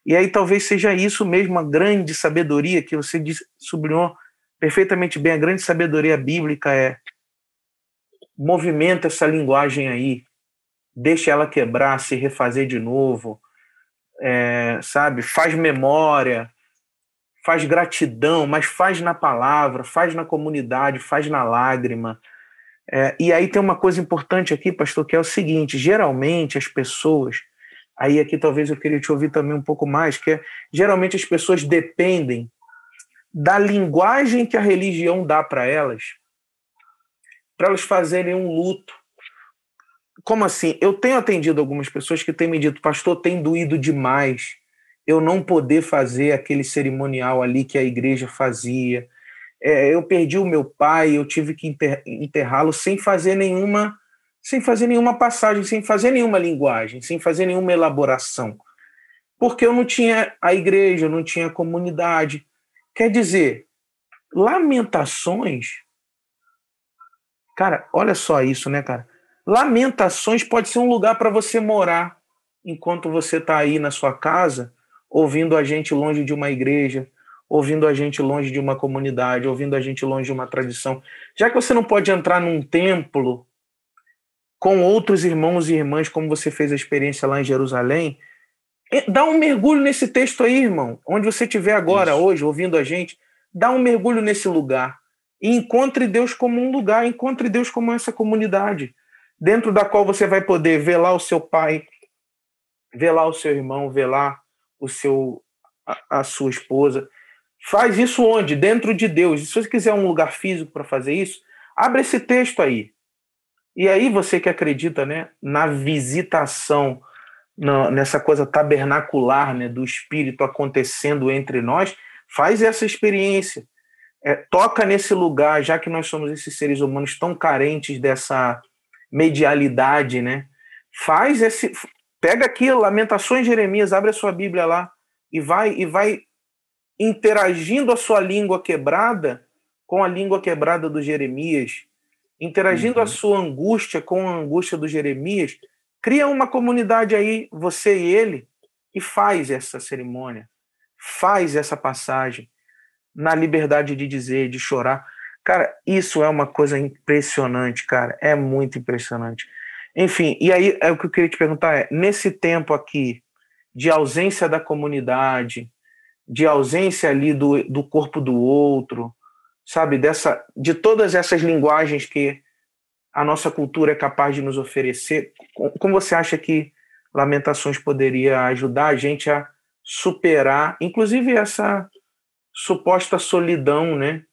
E aí talvez seja isso mesmo, a grande sabedoria que você sublinhou perfeitamente bem, a grande sabedoria bíblica é movimenta essa linguagem aí, deixa ela quebrar, se refazer de novo, é, sabe? Faz memória, faz gratidão, mas faz na palavra, faz na comunidade, faz na lágrima. É, e aí tem uma coisa importante aqui, pastor, que é o seguinte: geralmente as pessoas, aí aqui talvez eu queria te ouvir também um pouco mais, que é geralmente as pessoas dependem da linguagem que a religião dá para elas, para elas fazerem um luto. Como assim? Eu tenho atendido algumas pessoas que têm me dito, pastor, tem doído demais eu não poder fazer aquele cerimonial ali que a igreja fazia. É, eu perdi o meu pai, eu tive que enterrá-lo sem fazer nenhuma, sem fazer nenhuma passagem, sem fazer nenhuma linguagem, sem fazer nenhuma elaboração, porque eu não tinha a igreja, eu não tinha a comunidade. Quer dizer, lamentações, cara, olha só isso, né, cara? Lamentações pode ser um lugar para você morar enquanto você está aí na sua casa ouvindo a gente longe de uma igreja, ouvindo a gente longe de uma comunidade, ouvindo a gente longe de uma tradição. Já que você não pode entrar num templo com outros irmãos e irmãs, como você fez a experiência lá em Jerusalém, dá um mergulho nesse texto aí, irmão. Onde você estiver agora, Isso. hoje, ouvindo a gente, dá um mergulho nesse lugar. E encontre Deus como um lugar, encontre Deus como essa comunidade, dentro da qual você vai poder ver lá o seu pai, ver lá o seu irmão, ver lá o seu a, a sua esposa. Faz isso onde? Dentro de Deus. E se você quiser um lugar físico para fazer isso, abre esse texto aí. E aí você que acredita, né, na visitação, na, nessa coisa tabernacular, né, do Espírito acontecendo entre nós, faz essa experiência. É, toca nesse lugar, já que nós somos esses seres humanos tão carentes dessa medialidade, né? Faz esse, Pega aqui Lamentações Jeremias, abre a sua Bíblia lá e vai e vai interagindo a sua língua quebrada com a língua quebrada do Jeremias, interagindo uhum. a sua angústia com a angústia do Jeremias, cria uma comunidade aí, você e ele, e faz essa cerimônia, faz essa passagem na liberdade de dizer, de chorar. Cara, isso é uma coisa impressionante, cara, é muito impressionante. Enfim, e aí é o que eu queria te perguntar é, nesse tempo aqui de ausência da comunidade, de ausência ali do, do corpo do outro, sabe, dessa de todas essas linguagens que a nossa cultura é capaz de nos oferecer, como você acha que Lamentações poderia ajudar a gente a superar, inclusive essa suposta solidão, né,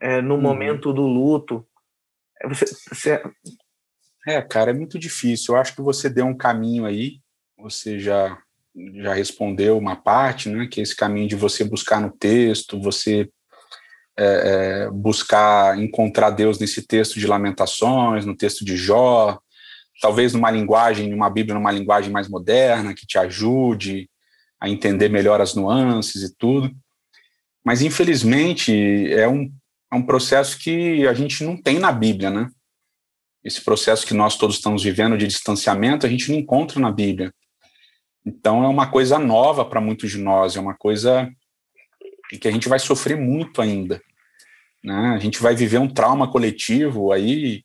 é, no uhum. momento do luto? Você, você, é, cara, é muito difícil. Eu acho que você deu um caminho aí, você já já respondeu uma parte, né? Que é esse caminho de você buscar no texto, você é, é, buscar encontrar Deus nesse texto de Lamentações, no texto de Jó, talvez numa linguagem, numa Bíblia, numa linguagem mais moderna que te ajude a entender melhor as nuances e tudo. Mas infelizmente é um, é um processo que a gente não tem na Bíblia, né? esse processo que nós todos estamos vivendo de distanciamento, a gente não encontra na Bíblia. Então é uma coisa nova para muitos de nós, é uma coisa que a gente vai sofrer muito ainda. Né? A gente vai viver um trauma coletivo aí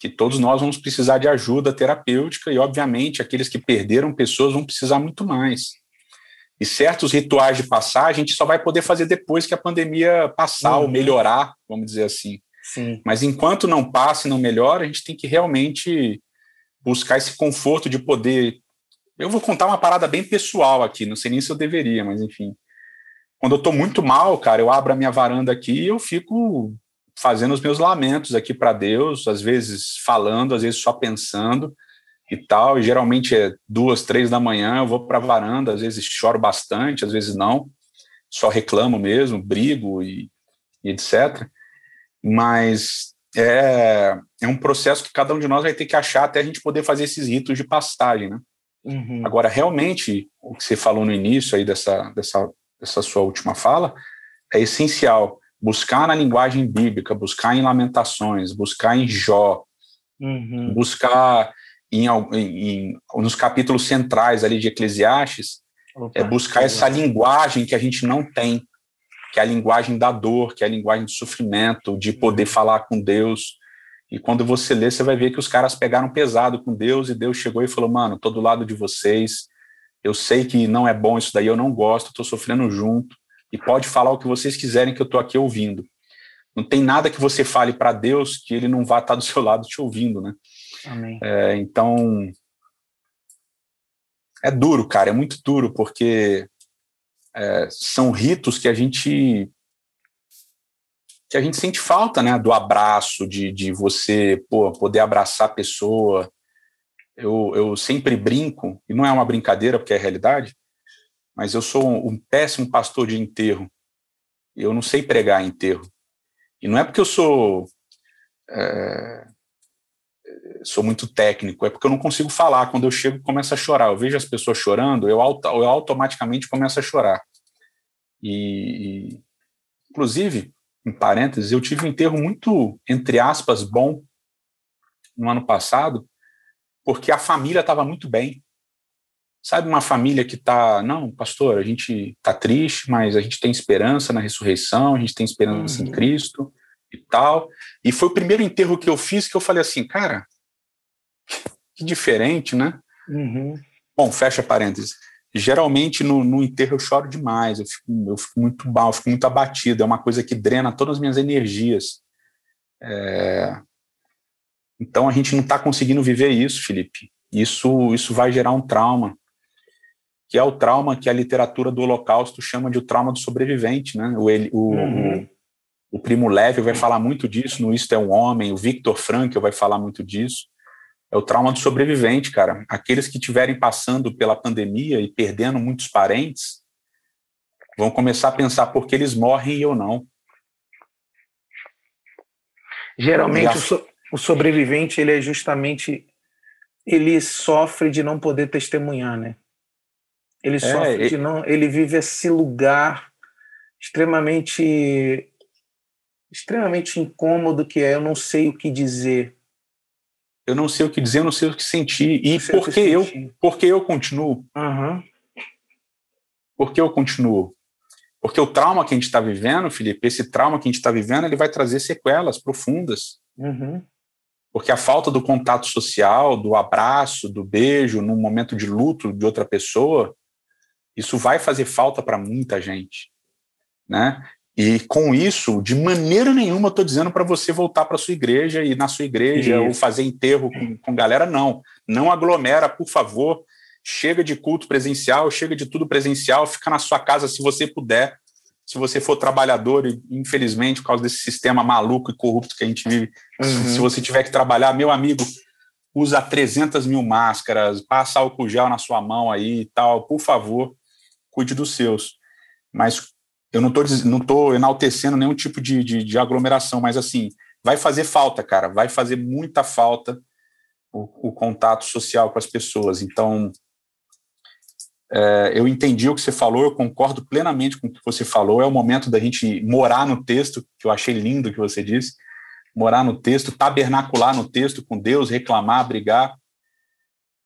que todos nós vamos precisar de ajuda terapêutica e, obviamente, aqueles que perderam pessoas vão precisar muito mais. E certos rituais de passagem a gente só vai poder fazer depois que a pandemia passar uhum. ou melhorar, vamos dizer assim. Sim. Mas enquanto não passa e não melhora, a gente tem que realmente buscar esse conforto de poder. Eu vou contar uma parada bem pessoal aqui, não sei nem se eu deveria, mas enfim. Quando eu tô muito mal, cara, eu abro a minha varanda aqui e eu fico fazendo os meus lamentos aqui para Deus, às vezes falando, às vezes só pensando e tal. E geralmente é duas, três da manhã, eu vou para a varanda, às vezes choro bastante, às vezes não, só reclamo mesmo, brigo e, e etc mas é, é um processo que cada um de nós vai ter que achar até a gente poder fazer esses ritos de pastagem, né? Uhum. Agora, realmente, o que você falou no início aí dessa, dessa, dessa sua última fala é essencial. Buscar na linguagem bíblica, buscar em Lamentações, buscar em Jó, uhum. buscar em, em, nos capítulos centrais ali de Eclesiastes, Opa, é buscar essa linguagem que a gente não tem, que é a linguagem da dor, que é a linguagem do sofrimento, de poder uhum. falar com Deus. E quando você lê, você vai ver que os caras pegaram pesado com Deus e Deus chegou e falou: Mano, tô do lado de vocês. Eu sei que não é bom isso daí, eu não gosto, tô sofrendo junto. E pode falar o que vocês quiserem, que eu tô aqui ouvindo. Não tem nada que você fale para Deus que ele não vá estar do seu lado te ouvindo, né? Amém. É, então, é duro, cara, é muito duro, porque é, são ritos que a gente que a gente sente falta, né, do abraço, de, de você pô, poder abraçar a pessoa. Eu, eu sempre brinco, e não é uma brincadeira, porque é realidade, mas eu sou um, um péssimo pastor de enterro. Eu não sei pregar enterro. E não é porque eu sou é, sou muito técnico, é porque eu não consigo falar. Quando eu chego, começo a chorar. Eu vejo as pessoas chorando, eu, auto, eu automaticamente começo a chorar. E, e, inclusive, em parênteses, eu tive um enterro muito, entre aspas, bom no ano passado, porque a família estava muito bem. Sabe, uma família que está, não, pastor, a gente está triste, mas a gente tem esperança na ressurreição, a gente tem esperança uhum. em Cristo e tal. E foi o primeiro enterro que eu fiz que eu falei assim, cara, que diferente, né? Uhum. Bom, fecha parênteses. Geralmente no, no enterro eu choro demais, eu fico, eu fico muito mal, eu fico muito abatido, é uma coisa que drena todas as minhas energias. É... Então a gente não está conseguindo viver isso, Felipe. Isso, isso vai gerar um trauma, que é o trauma que a literatura do Holocausto chama de o trauma do sobrevivente, né? O, o, uhum. o, o Primo Leve vai falar muito disso no Isto é um Homem, o Victor Frankl vai falar muito disso é o trauma do sobrevivente, cara. Aqueles que estiverem passando pela pandemia e perdendo muitos parentes vão começar a pensar por que eles morrem e eu não. Geralmente a... o, so, o, sobrevivente ele é justamente ele sofre de não poder testemunhar, né? Ele é, sofre de não, ele vive esse lugar extremamente extremamente incômodo que é eu não sei o que dizer eu não sei o que dizer, eu não sei o que sentir. E por que eu, porque eu continuo? Uhum. Por que eu continuo? Porque o trauma que a gente está vivendo, Felipe, esse trauma que a gente está vivendo, ele vai trazer sequelas profundas. Uhum. Porque a falta do contato social, do abraço, do beijo, num momento de luto de outra pessoa, isso vai fazer falta para muita gente. Né? E com isso, de maneira nenhuma, estou dizendo para você voltar para sua igreja e na sua igreja isso. ou fazer enterro com, com galera, não. Não aglomera, por favor. Chega de culto presencial, chega de tudo presencial, fica na sua casa se você puder. Se você for trabalhador, e infelizmente, por causa desse sistema maluco e corrupto que a gente vive, uhum. se você tiver que trabalhar, meu amigo, usa 300 mil máscaras, passa álcool gel na sua mão aí e tal, por favor, cuide dos seus. Mas eu não estou não tô enaltecendo nenhum tipo de, de, de, aglomeração, mas assim, vai fazer falta, cara, vai fazer muita falta o, o contato social com as pessoas. Então, é, eu entendi o que você falou, eu concordo plenamente com o que você falou. É o momento da gente morar no texto, que eu achei lindo que você disse, morar no texto, tabernacular no texto com Deus, reclamar, brigar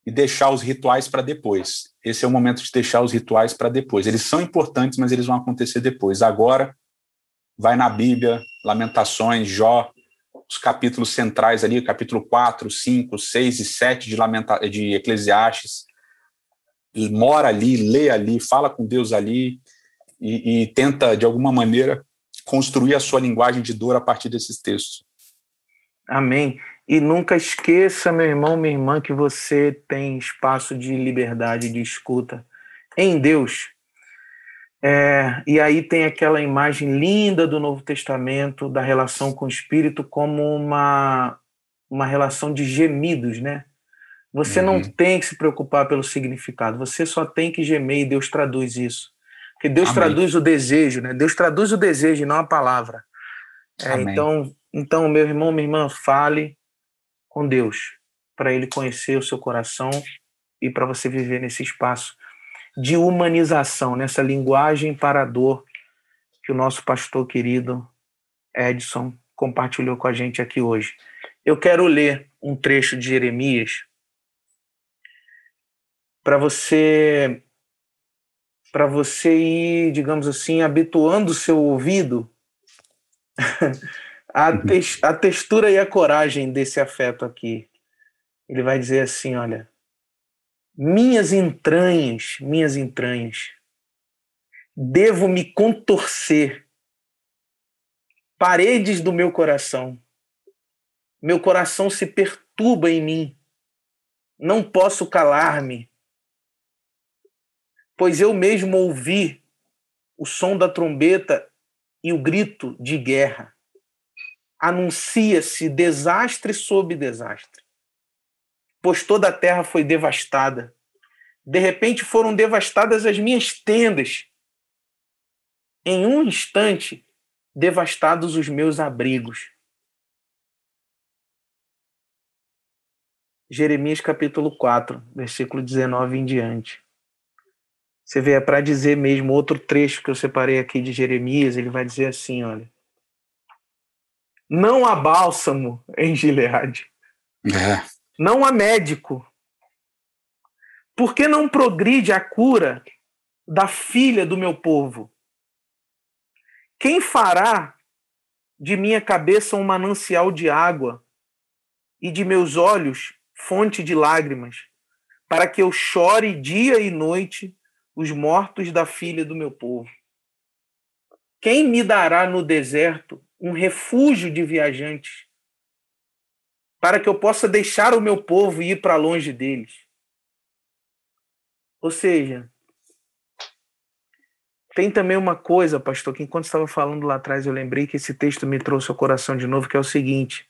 e deixar os rituais para depois. Esse é o momento de deixar os rituais para depois. Eles são importantes, mas eles vão acontecer depois. Agora, vai na Bíblia, Lamentações, Jó, os capítulos centrais ali, capítulo 4, 5, 6 e 7 de, Lamenta de Eclesiastes. Mora ali, lê ali, fala com Deus ali e, e tenta, de alguma maneira, construir a sua linguagem de dor a partir desses textos. Amém. E nunca esqueça, meu irmão, minha irmã, que você tem espaço de liberdade, de escuta em Deus. É, e aí tem aquela imagem linda do Novo Testamento, da relação com o Espírito, como uma, uma relação de gemidos, né? Você uhum. não tem que se preocupar pelo significado, você só tem que gemer e Deus traduz isso. Porque Deus Amém. traduz o desejo, né? Deus traduz o desejo e não a palavra. É, então, então, meu irmão, minha irmã, fale, com Deus, para ele conhecer o seu coração e para você viver nesse espaço de humanização, nessa linguagem para a dor que o nosso pastor querido Edson compartilhou com a gente aqui hoje. Eu quero ler um trecho de Jeremias para você para você ir, digamos assim, habituando o seu ouvido à, Uhum. te a textura e a coragem desse afeto aqui. Ele vai dizer assim: olha, minhas entranhas, minhas entranhas, devo me contorcer, paredes do meu coração, meu coração se perturba em mim, não posso calar-me, pois eu mesmo ouvi o som da trombeta e o grito de guerra. Anuncia-se desastre sobre desastre, pois toda a terra foi devastada. De repente foram devastadas as minhas tendas. Em um instante, devastados os meus abrigos. Jeremias capítulo 4, versículo 19 em diante. Você vê, é para dizer mesmo outro trecho que eu separei aqui de Jeremias, ele vai dizer assim, olha. Não há bálsamo em Gileade. É. Não há médico. Por que não progride a cura da filha do meu povo? Quem fará de minha cabeça um manancial de água e de meus olhos fonte de lágrimas, para que eu chore dia e noite os mortos da filha do meu povo? Quem me dará no deserto um refúgio de viajantes, para que eu possa deixar o meu povo e ir para longe deles? Ou seja, tem também uma coisa, pastor, que enquanto estava falando lá atrás, eu lembrei que esse texto me trouxe ao coração de novo, que é o seguinte: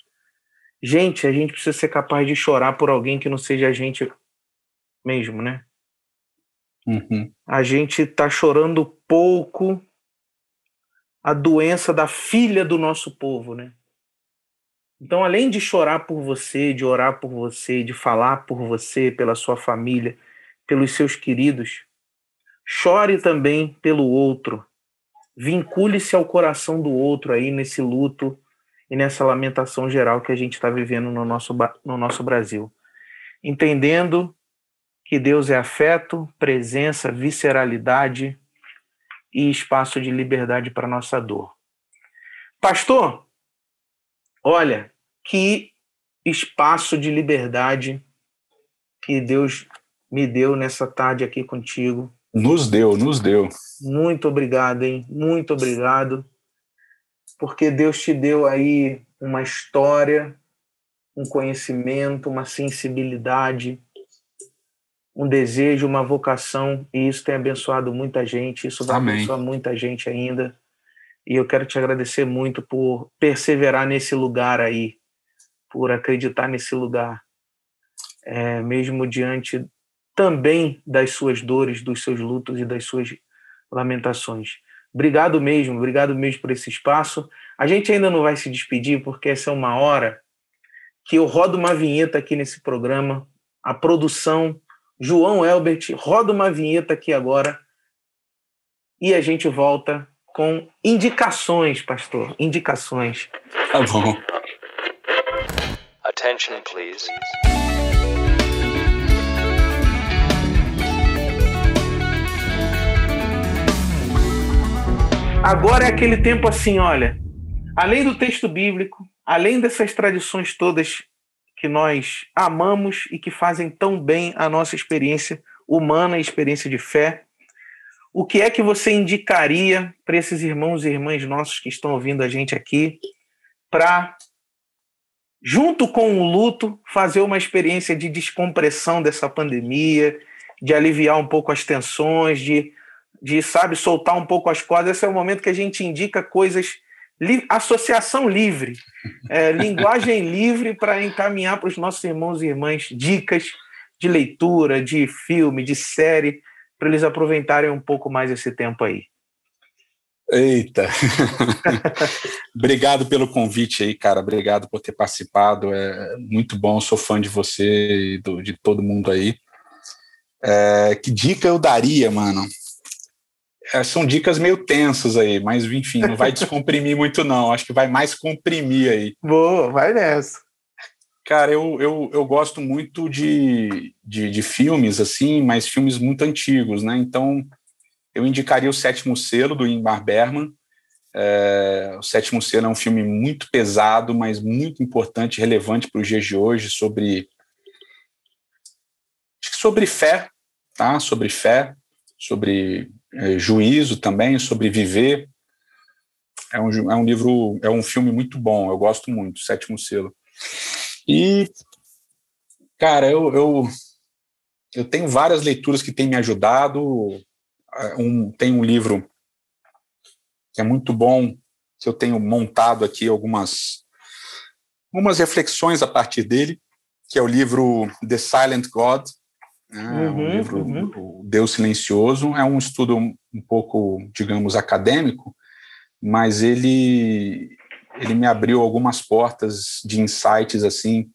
gente, a gente precisa ser capaz de chorar por alguém que não seja a gente mesmo, né? Uhum. A gente está chorando pouco a doença da filha do nosso povo, né? Então, além de chorar por você, de orar por você, de falar por você, pela sua família, pelos seus queridos, chore também pelo outro. Vincule-se ao coração do outro aí nesse luto e nessa lamentação geral que a gente está vivendo no nosso, no nosso Brasil. Entendendo que Deus é afeto, presença, visceralidade e espaço de liberdade para nossa dor. Pastor, olha, que espaço de liberdade que Deus me deu nessa tarde aqui contigo. Nos deu, nos deu. Muito obrigado, hein? Muito obrigado. Porque Deus te deu aí uma história, um conhecimento, uma sensibilidade, um desejo, uma vocação, e isso tem abençoado muita gente, isso vai Amém. abençoar muita gente ainda. E eu quero te agradecer muito por perseverar nesse lugar aí, por acreditar nesse lugar, é, mesmo diante também das suas dores, dos seus lutos e das suas lamentações. Obrigado mesmo, obrigado mesmo por esse espaço. A gente ainda não vai se despedir, porque essa é uma hora que eu rodo uma vinheta aqui nesse programa. A produção, João Elbert, roda uma vinheta aqui agora. E a gente volta com indicações, pastor. Indicações. Tá bom. Attention, please. Agora é aquele tempo assim, olha, além do texto bíblico, além dessas tradições todas que nós amamos e que fazem tão bem a nossa experiência humana experiência de fé, o que é que você indicaria para esses irmãos e irmãs nossos que estão ouvindo a gente aqui para junto com o luto fazer uma experiência de descompressão dessa pandemia, de aliviar um pouco as tensões, de de, sabe, soltar um pouco as cordas. Esse é o momento que a gente indica coisas, li, associação livre, é, linguagem livre para encaminhar para os nossos irmãos e irmãs dicas de leitura, de filme, de série, para eles aproveitarem um pouco mais esse tempo aí. Eita! Obrigado pelo convite aí, cara. Obrigado por ter participado. É muito bom, sou fã de você e do, de todo mundo aí. É, que dica eu daria, mano? É, são dicas meio tensas aí, mas enfim, não vai descomprimir muito, não. Acho que vai mais comprimir aí. Boa, vai nessa. Cara, eu, eu, eu gosto muito de, de, de filmes, assim, mas filmes muito antigos, né? Então, eu indicaria o Sétimo Selo, do Ingmar Bergman. É, o Sétimo Selo é um filme muito pesado, mas muito importante, relevante para os dias de hoje, sobre, sobre fé, tá? sobre fé, sobre é, juízo também, sobre viver. É um, é um livro, é um filme muito bom, eu gosto muito, Sétimo Selo. E, cara, eu, eu, eu tenho várias leituras que têm me ajudado. É, um, tem um livro que é muito bom, que eu tenho montado aqui algumas, algumas reflexões a partir dele, que é o livro The Silent God, né, uhum, um livro uhum. Deus Silencioso. É um estudo um, um pouco, digamos, acadêmico, mas ele ele me abriu algumas portas de insights assim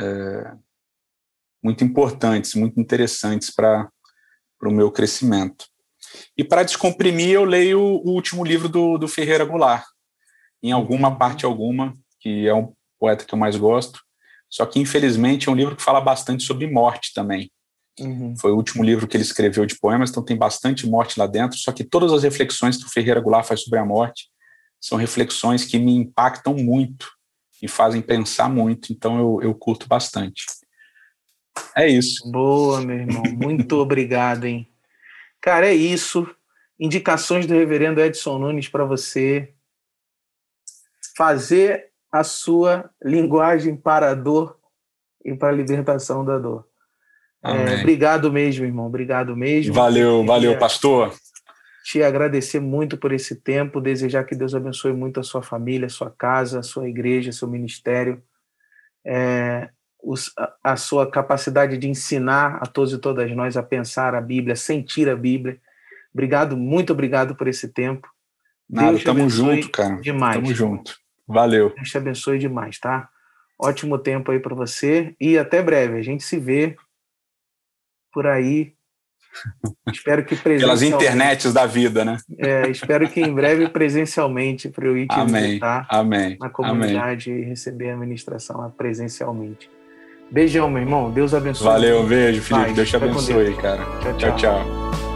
é, muito importantes, muito interessantes para o meu crescimento. E para descomprimir, eu leio o último livro do, do Ferreira Goulart, em alguma uhum. parte alguma, que é um poeta que eu mais gosto, só que infelizmente é um livro que fala bastante sobre morte também. Uhum. Foi o último livro que ele escreveu de poemas, então tem bastante morte lá dentro, só que todas as reflexões que o Ferreira Goulart faz sobre a morte são reflexões que me impactam muito e fazem pensar muito, então eu, eu curto bastante. É isso. Boa, meu irmão. Muito obrigado, hein? Cara, é isso. Indicações do reverendo Edson Nunes para você fazer a sua linguagem para a dor e para a libertação da dor. É, obrigado mesmo, irmão. Obrigado mesmo. Valeu, valeu, pastor te agradecer muito por esse tempo, desejar que Deus abençoe muito a sua família, a sua casa, a sua igreja, seu ministério, é, os, a, a, sua capacidade de ensinar a todos e todas nós a pensar a Bíblia, sentir a Bíblia. Obrigado, muito obrigado por esse tempo. Nada, Deus tamo junto, cara. Demais. Tamo junto. Valeu. Deus te abençoe demais, tá? Ótimo tempo aí para você e até breve. A gente se vê por aí Espero que presencialmente. Pelas internets da vida, né? É, espero que em breve presencialmente para eu ir te Amém. visitar Amém. na comunidade Amém. e receber a ministração presencialmente. Beijão, meu irmão. Deus abençoe. Valeu, um beijo, Felipe. Deus te abençoe, cara. tchau. tchau. tchau. tchau.